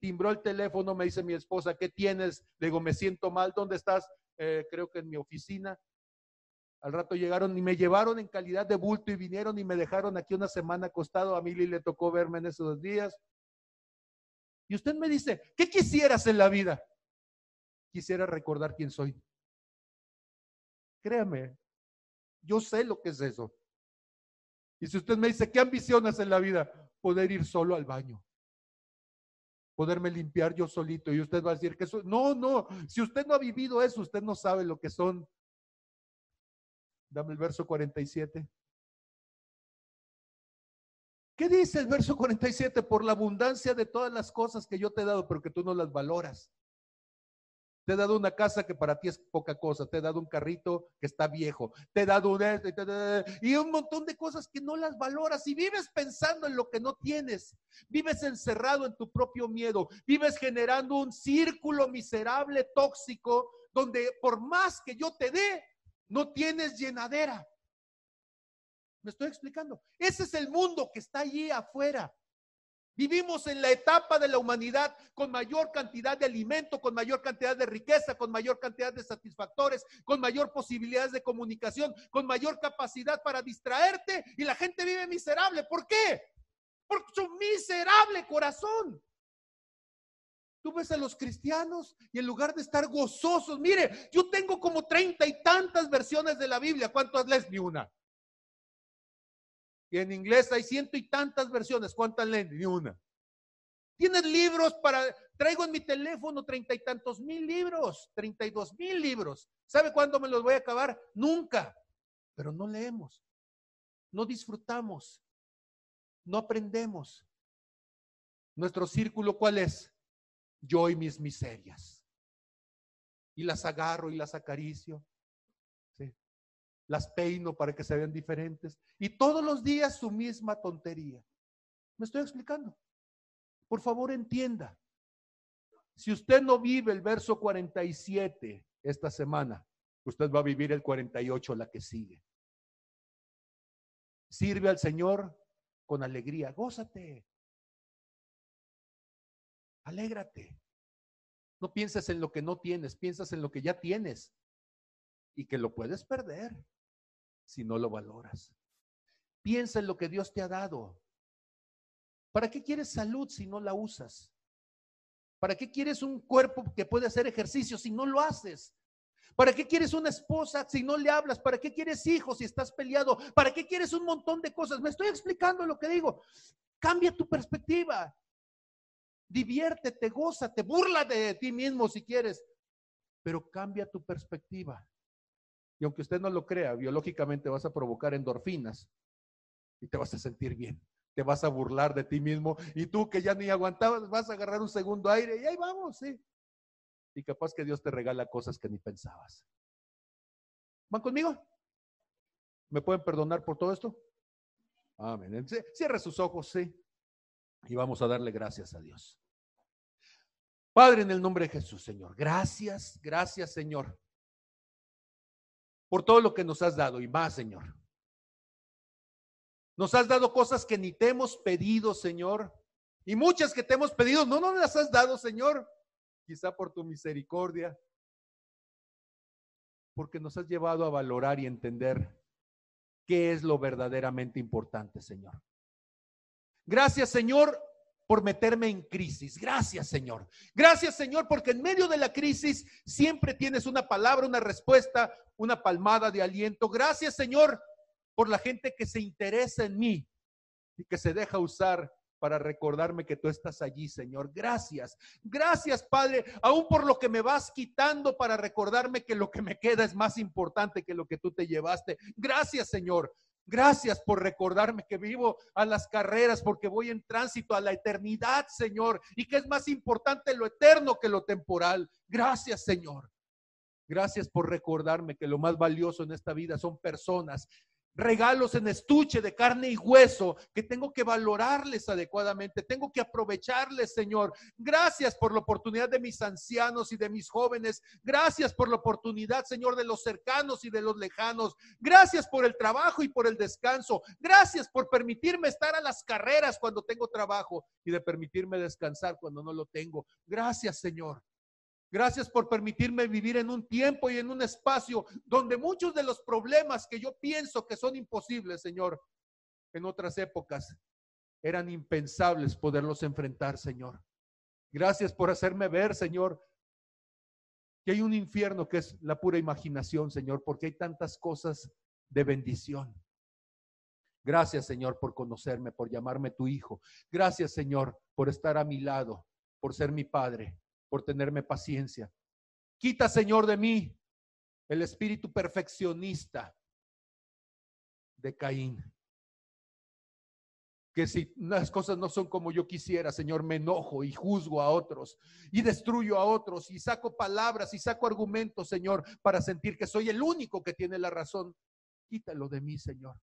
[SPEAKER 1] timbró el teléfono, me dice mi esposa, ¿qué tienes? Le digo, me siento mal, ¿dónde estás? Eh, creo que en mi oficina. Al rato llegaron y me llevaron en calidad de bulto y vinieron y me dejaron aquí una semana acostado. A Mili le tocó verme en esos días. Y usted me dice, ¿qué quisieras en la vida? Quisiera recordar quién soy. Créame, yo sé lo que es eso. Y si usted me dice, ¿qué ambiciones en la vida? Poder ir solo al baño. Poderme limpiar yo solito. Y usted va a decir que eso, no, no, si usted no ha vivido eso, usted no sabe lo que son. Dame el verso 47. ¿Qué dice el verso 47? Por la abundancia de todas las cosas que yo te he dado, pero que tú no las valoras. Te he dado una casa que para ti es poca cosa. Te he dado un carrito que está viejo. Te he dado un... Y un montón de cosas que no las valoras. Y vives pensando en lo que no tienes. Vives encerrado en tu propio miedo. Vives generando un círculo miserable, tóxico, donde por más que yo te dé, no tienes llenadera. ¿Me estoy explicando? Ese es el mundo que está allí afuera. Vivimos en la etapa de la humanidad con mayor cantidad de alimento, con mayor cantidad de riqueza, con mayor cantidad de satisfactores, con mayor posibilidades de comunicación, con mayor capacidad para distraerte y la gente vive miserable. ¿Por qué? Por su miserable corazón. Tú ves a los cristianos y en lugar de estar gozosos, mire, yo tengo como treinta y tantas versiones de la Biblia. ¿Cuántas lees? Ni una. En inglés hay ciento y tantas versiones. ¿Cuántas leen? Ni una. Tienes libros para, traigo en mi teléfono treinta y tantos mil libros, treinta y dos mil libros. ¿Sabe cuándo me los voy a acabar? Nunca. Pero no leemos, no disfrutamos, no aprendemos. Nuestro círculo, ¿cuál es? Yo y mis miserias. Y las agarro y las acaricio las peino para que se vean diferentes. Y todos los días su misma tontería. ¿Me estoy explicando? Por favor, entienda. Si usted no vive el verso 47 esta semana, usted va a vivir el 48 la que sigue. Sirve al Señor con alegría, gózate. Alégrate. No pienses en lo que no tienes, piensas en lo que ya tienes y que lo puedes perder si no lo valoras. Piensa en lo que Dios te ha dado. ¿Para qué quieres salud si no la usas? ¿Para qué quieres un cuerpo que puede hacer ejercicio si no lo haces? ¿Para qué quieres una esposa si no le hablas? ¿Para qué quieres hijos si estás peleado? ¿Para qué quieres un montón de cosas? Me estoy explicando lo que digo. Cambia tu perspectiva. Diviértete, gózate, burla de ti mismo si quieres, pero cambia tu perspectiva. Y aunque usted no lo crea, biológicamente vas a provocar endorfinas y te vas a sentir bien. Te vas a burlar de ti mismo y tú que ya ni aguantabas vas a agarrar un segundo aire y ahí vamos, sí. Y capaz que Dios te regala cosas que ni pensabas. ¿Van conmigo? ¿Me pueden perdonar por todo esto? Amén. Cierre sus ojos, sí. Y vamos a darle gracias a Dios. Padre, en el nombre de Jesús, Señor, gracias, gracias, Señor, por todo lo que nos has dado y más, Señor. Nos has dado cosas que ni te hemos pedido, Señor, y muchas que te hemos pedido, no nos las has dado, Señor, quizá por tu misericordia, porque nos has llevado a valorar y entender qué es lo verdaderamente importante, Señor. Gracias, Señor, por meterme en crisis. Gracias, Señor. Gracias, Señor, porque en medio de la crisis siempre tienes una palabra, una respuesta, una palmada de aliento. Gracias, Señor, por la gente que se interesa en mí y que se deja usar para recordarme que tú estás allí, Señor. Gracias. Gracias, Padre, aún por lo que me vas quitando para recordarme que lo que me queda es más importante que lo que tú te llevaste. Gracias, Señor. Gracias por recordarme que vivo a las carreras porque voy en tránsito a la eternidad, Señor, y que es más importante lo eterno que lo temporal. Gracias, Señor. Gracias por recordarme que lo más valioso en esta vida son personas regalos en estuche de carne y hueso que tengo que valorarles adecuadamente, tengo que aprovecharles, Señor. Gracias por la oportunidad de mis ancianos y de mis jóvenes. Gracias por la oportunidad, Señor, de los cercanos y de los lejanos. Gracias por el trabajo y por el descanso. Gracias por permitirme estar a las carreras cuando tengo trabajo y de permitirme descansar cuando no lo tengo. Gracias, Señor. Gracias por permitirme vivir en un tiempo y en un espacio donde muchos de los problemas que yo pienso que son imposibles, Señor, en otras épocas eran impensables poderlos enfrentar, Señor. Gracias por hacerme ver, Señor, que hay un infierno que es la pura imaginación, Señor, porque hay tantas cosas de bendición. Gracias, Señor, por conocerme, por llamarme tu hijo. Gracias, Señor, por estar a mi lado, por ser mi padre por tenerme paciencia. Quita, Señor, de mí el espíritu perfeccionista de Caín. Que si las cosas no son como yo quisiera, Señor, me enojo y juzgo a otros y destruyo a otros y saco palabras y saco argumentos, Señor, para sentir que soy el único que tiene la razón. Quítalo de mí, Señor.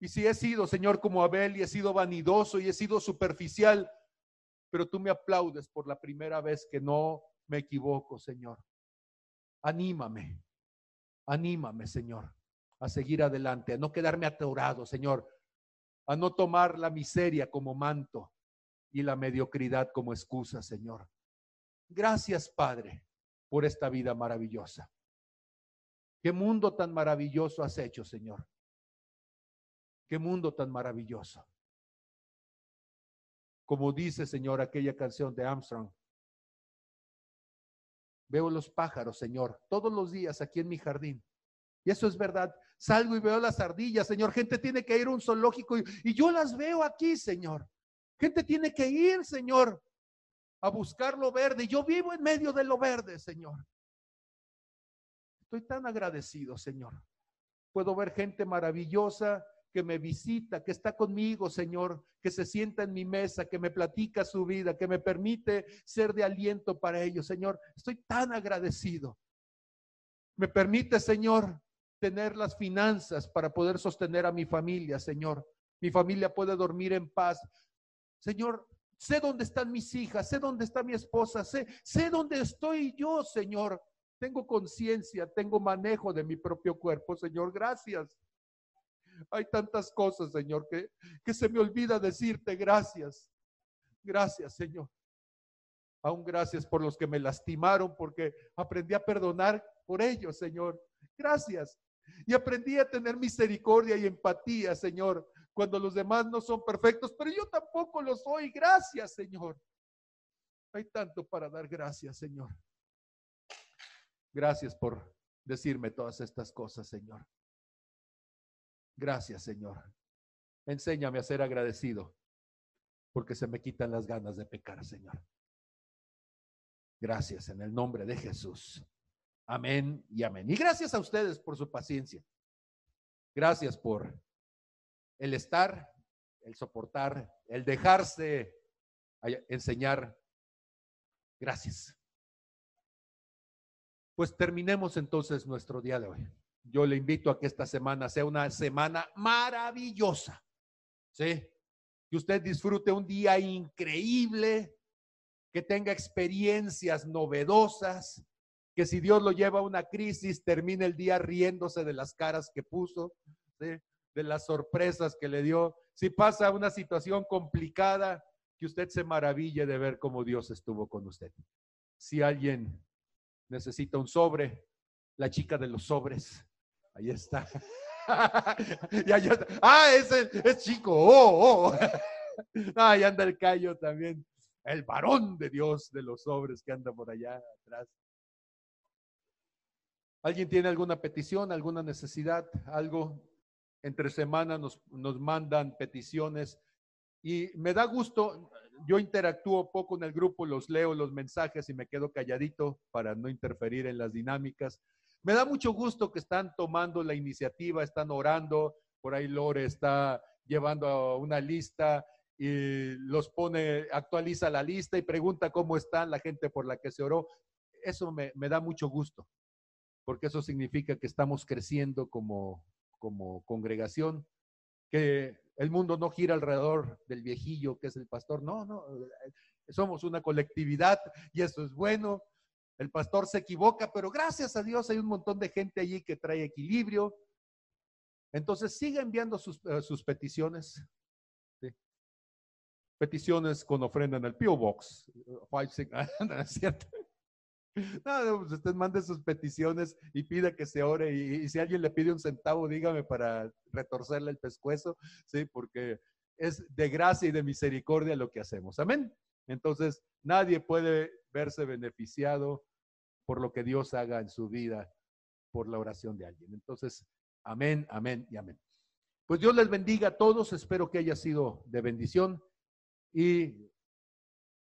[SPEAKER 1] Y si he sido, Señor, como Abel y he sido vanidoso y he sido superficial, pero tú me aplaudes por la primera vez que no me equivoco, Señor. Anímame, anímame, Señor, a seguir adelante, a no quedarme atorado, Señor, a no tomar la miseria como manto y la mediocridad como excusa, Señor. Gracias, Padre, por esta vida maravillosa. Qué mundo tan maravilloso has hecho, Señor. Qué mundo tan maravilloso. Como dice, Señor, aquella canción de Armstrong. Veo los pájaros, Señor, todos los días aquí en mi jardín. Y eso es verdad. Salgo y veo las ardillas, Señor. Gente tiene que ir a un zoológico y, yo las veo aquí, Señor. Gente tiene que ir, Señor, a buscar lo verde. Yo vivo en medio de lo verde, Señor. Estoy tan agradecido, Señor. Puedo ver gente maravillosa que me visita, que está conmigo, Señor, que se sienta en mi mesa, que me platica su vida, que me permite ser de aliento para ellos, Señor. Estoy tan agradecido. Me permite, Señor, tener las finanzas para poder sostener a mi familia, Señor. Mi familia puede dormir en paz. Señor, sé dónde están mis hijas, sé dónde está mi esposa, sé, sé dónde estoy yo, Señor. Tengo conciencia, tengo manejo de mi propio cuerpo, Señor. Gracias. Hay tantas cosas, Señor, que, que se me olvida decirte gracias. Gracias, Señor. Aún gracias por los que me lastimaron, porque aprendí a perdonar por ellos, Señor. Gracias. Y aprendí a tener misericordia y empatía, Señor, cuando los demás no son perfectos, pero yo tampoco lo soy. Gracias, Señor. Hay tanto para dar gracias, Señor. Gracias por decirme todas estas cosas, Señor. Gracias, Señor. Enséñame a ser agradecido, porque se me quitan las ganas de pecar, Señor. Gracias en el nombre de Jesús. Amén y amén. Y gracias a ustedes por su paciencia. Gracias por el estar, el soportar, el dejarse enseñar. Gracias. Pues terminemos entonces nuestro día de hoy yo le invito a que esta semana sea una semana maravillosa. ¿Sí? que usted disfrute un día increíble, que tenga experiencias novedosas, que si Dios lo lleva a una crisis, termine el día riéndose de las caras que puso, de las sorpresas que le dio. Si pasa una situación complicada, que usted se maraville de ver cómo Dios estuvo con usted. Si alguien necesita un sobre, la chica de los sobres, ahí está. Ah, ese es chico. Oh, oh. ahí anda el callo también. El varón de Dios de los sobres que anda por allá atrás. ¿Alguien tiene alguna petición, alguna necesidad, algo? Entre semana nos, nos mandan peticiones y me da gusto, yo interactúo poco en el grupo, los leo los mensajes y me quedo calladito para no interferir en las dinámicas. Me da mucho gusto que están tomando la iniciativa, están orando, por ahí Lore está llevando una lista y los pone, actualiza la lista y pregunta cómo están la gente por la que se oró. Eso me, me da mucho gusto porque eso significa que estamos creciendo como, como congregación, que el mundo no gira alrededor del viejillo que es el pastor, no, no, somos una colectividad y eso es bueno. El pastor se equivoca, pero gracias a Dios hay un montón de gente allí que trae equilibrio. Entonces siga enviando sus, eh, peticiones. Peticiones con ofrenda en el P.O. Box. ¿no cierto? No, pues usted mande sus peticiones y pida que se ore. Y, si alguien le pide un centavo, dígame para retorcerle el pescuezo, ¿sí? Porque es de gracia y de misericordia lo que hacemos. Amén. Entonces, nadie puede verse beneficiado por lo que Dios haga en su vida por la oración de alguien. Entonces, amén, amén y amén. Pues Dios les bendiga a todos. Espero que haya sido de bendición y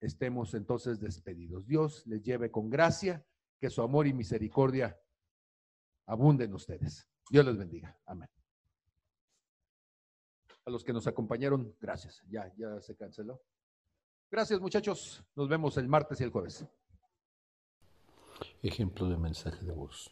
[SPEAKER 1] estemos entonces despedidos. Dios les lleve con gracia, que su amor y misericordia abunden ustedes. Dios les bendiga. Amén. A los que nos acompañaron, gracias. Ya, ya se canceló. Gracias muchachos. Nos vemos el martes y el jueves.
[SPEAKER 2] Ejemplo de mensaje de voz.